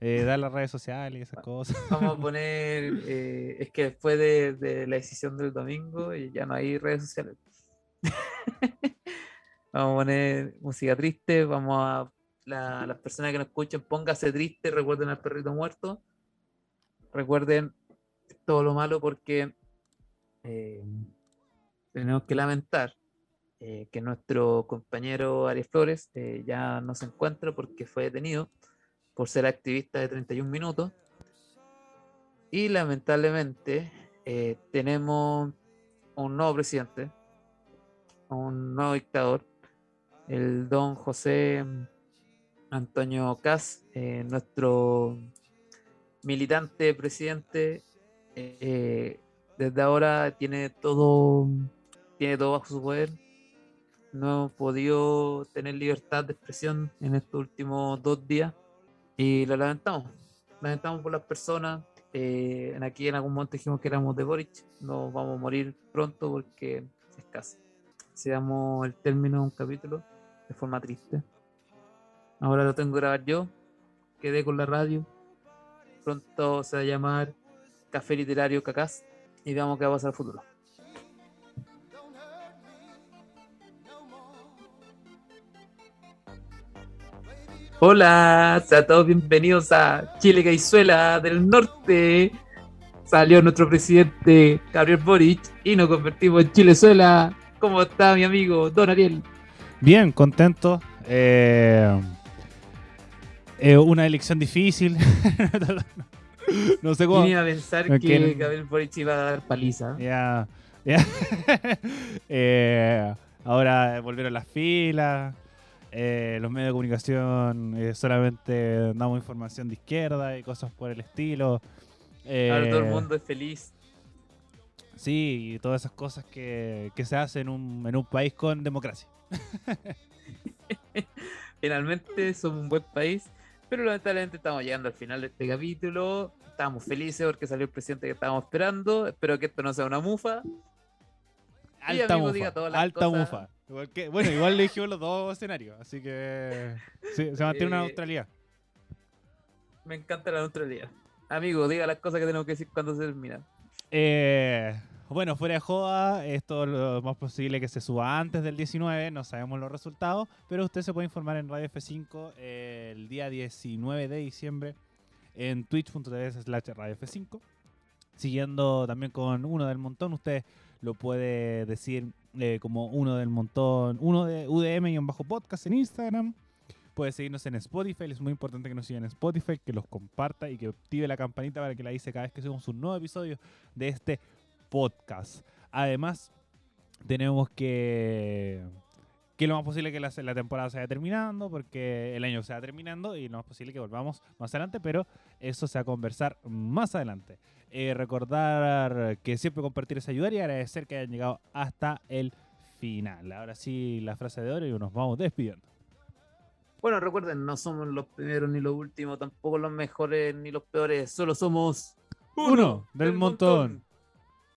Speaker 2: Eh, da las redes sociales y esas cosas.
Speaker 1: Vamos a poner. eh, es que después de, de la decisión del domingo ya no hay redes sociales. vamos a poner música triste. Vamos a. la- las personas que nos escuchen, póngase triste. Recuerden al perrito muerto. Recuerden todo lo malo porque eh, tenemos que lamentar eh, que nuestro compañero Arias Flores eh, ya no se encuentra porque fue detenido por ser activista de 31 minutos. Y lamentablemente eh, tenemos un nuevo presidente, un nuevo dictador, el don José Antonio Cas, nuestro militante presidente. desde ahora tiene todo, tiene todo bajo su poder. No hemos podido tener libertad de expresión en estos últimos dos días y lo lamentamos. Lamentamos por las personas. eh, aquí en algún momento dijimos que éramos de Boric. Nos vamos a morir pronto porque es casi. Si damos el término de un capítulo de forma triste. Ahora lo tengo que grabar yo. Quedé con la radio. Pronto se va a llamar Café Literario Cacás. Y veamos qué va a pasar al futuro. Hola, sean todos bienvenidos a Chile Caizuela del Norte. Salió nuestro presidente Gabriel Boric y nos convertimos en Chilezuela. ¿Cómo está mi amigo Don Ariel?
Speaker 2: Bien, contento. Eh, eh, una elección difícil. no sé cómo.
Speaker 1: Vine a pensar que Gabriel Boric iba a dar paliza.
Speaker 2: Ya, ya. Eh, ahora volvieron las filas. Eh, los medios de comunicación eh, solamente damos información de izquierda y cosas por el estilo.
Speaker 1: Ahora todo el
Speaker 2: Eh,
Speaker 1: mundo es feliz.
Speaker 2: Sí, y todas esas cosas que, que se hacen en un, en un país con democracia.
Speaker 1: Finalmente somos un buen país, pero lamentablemente estamos llegando al final de este capítulo. Estamos felices porque salió el presidente que estábamos esperando. Espero que esto no sea una mufa.
Speaker 2: Alta mufa. Alta mufa. Igual que- bueno, igual le dijimos los dos escenarios, así que sí, se mantiene una neutralidad.
Speaker 1: Me encanta la neutralidad. Amigo, diga las cosas que tenemos que decir cuando se termina.
Speaker 2: Eh, bueno, fuera de joda, esto es lo más posible que se suba antes del 19, no sabemos los resultados, pero usted se puede informar en Radio F5 eh, el día 19 de diciembre en twitch.tv slash Radio F5. Siguiendo también con uno del montón, usted lo puede decir eh, como uno del montón, uno de UDM y un bajo podcast en Instagram. Puede seguirnos en Spotify, es muy importante que nos sigan en Spotify, que los comparta y que active la campanita para que la avise cada vez que subamos un nuevo episodio de este podcast. Además, tenemos que que lo más posible que la, la temporada se vaya terminando, porque el año se va terminando y lo más posible que volvamos más adelante, pero eso se va a conversar más adelante. Eh, recordar que siempre compartir es ayudar y agradecer que hayan llegado hasta el final. Ahora sí, la frase de oro y nos vamos despidiendo.
Speaker 1: Bueno, recuerden, no somos los primeros ni los últimos, tampoco los mejores ni los peores, solo somos
Speaker 2: Uno del montón.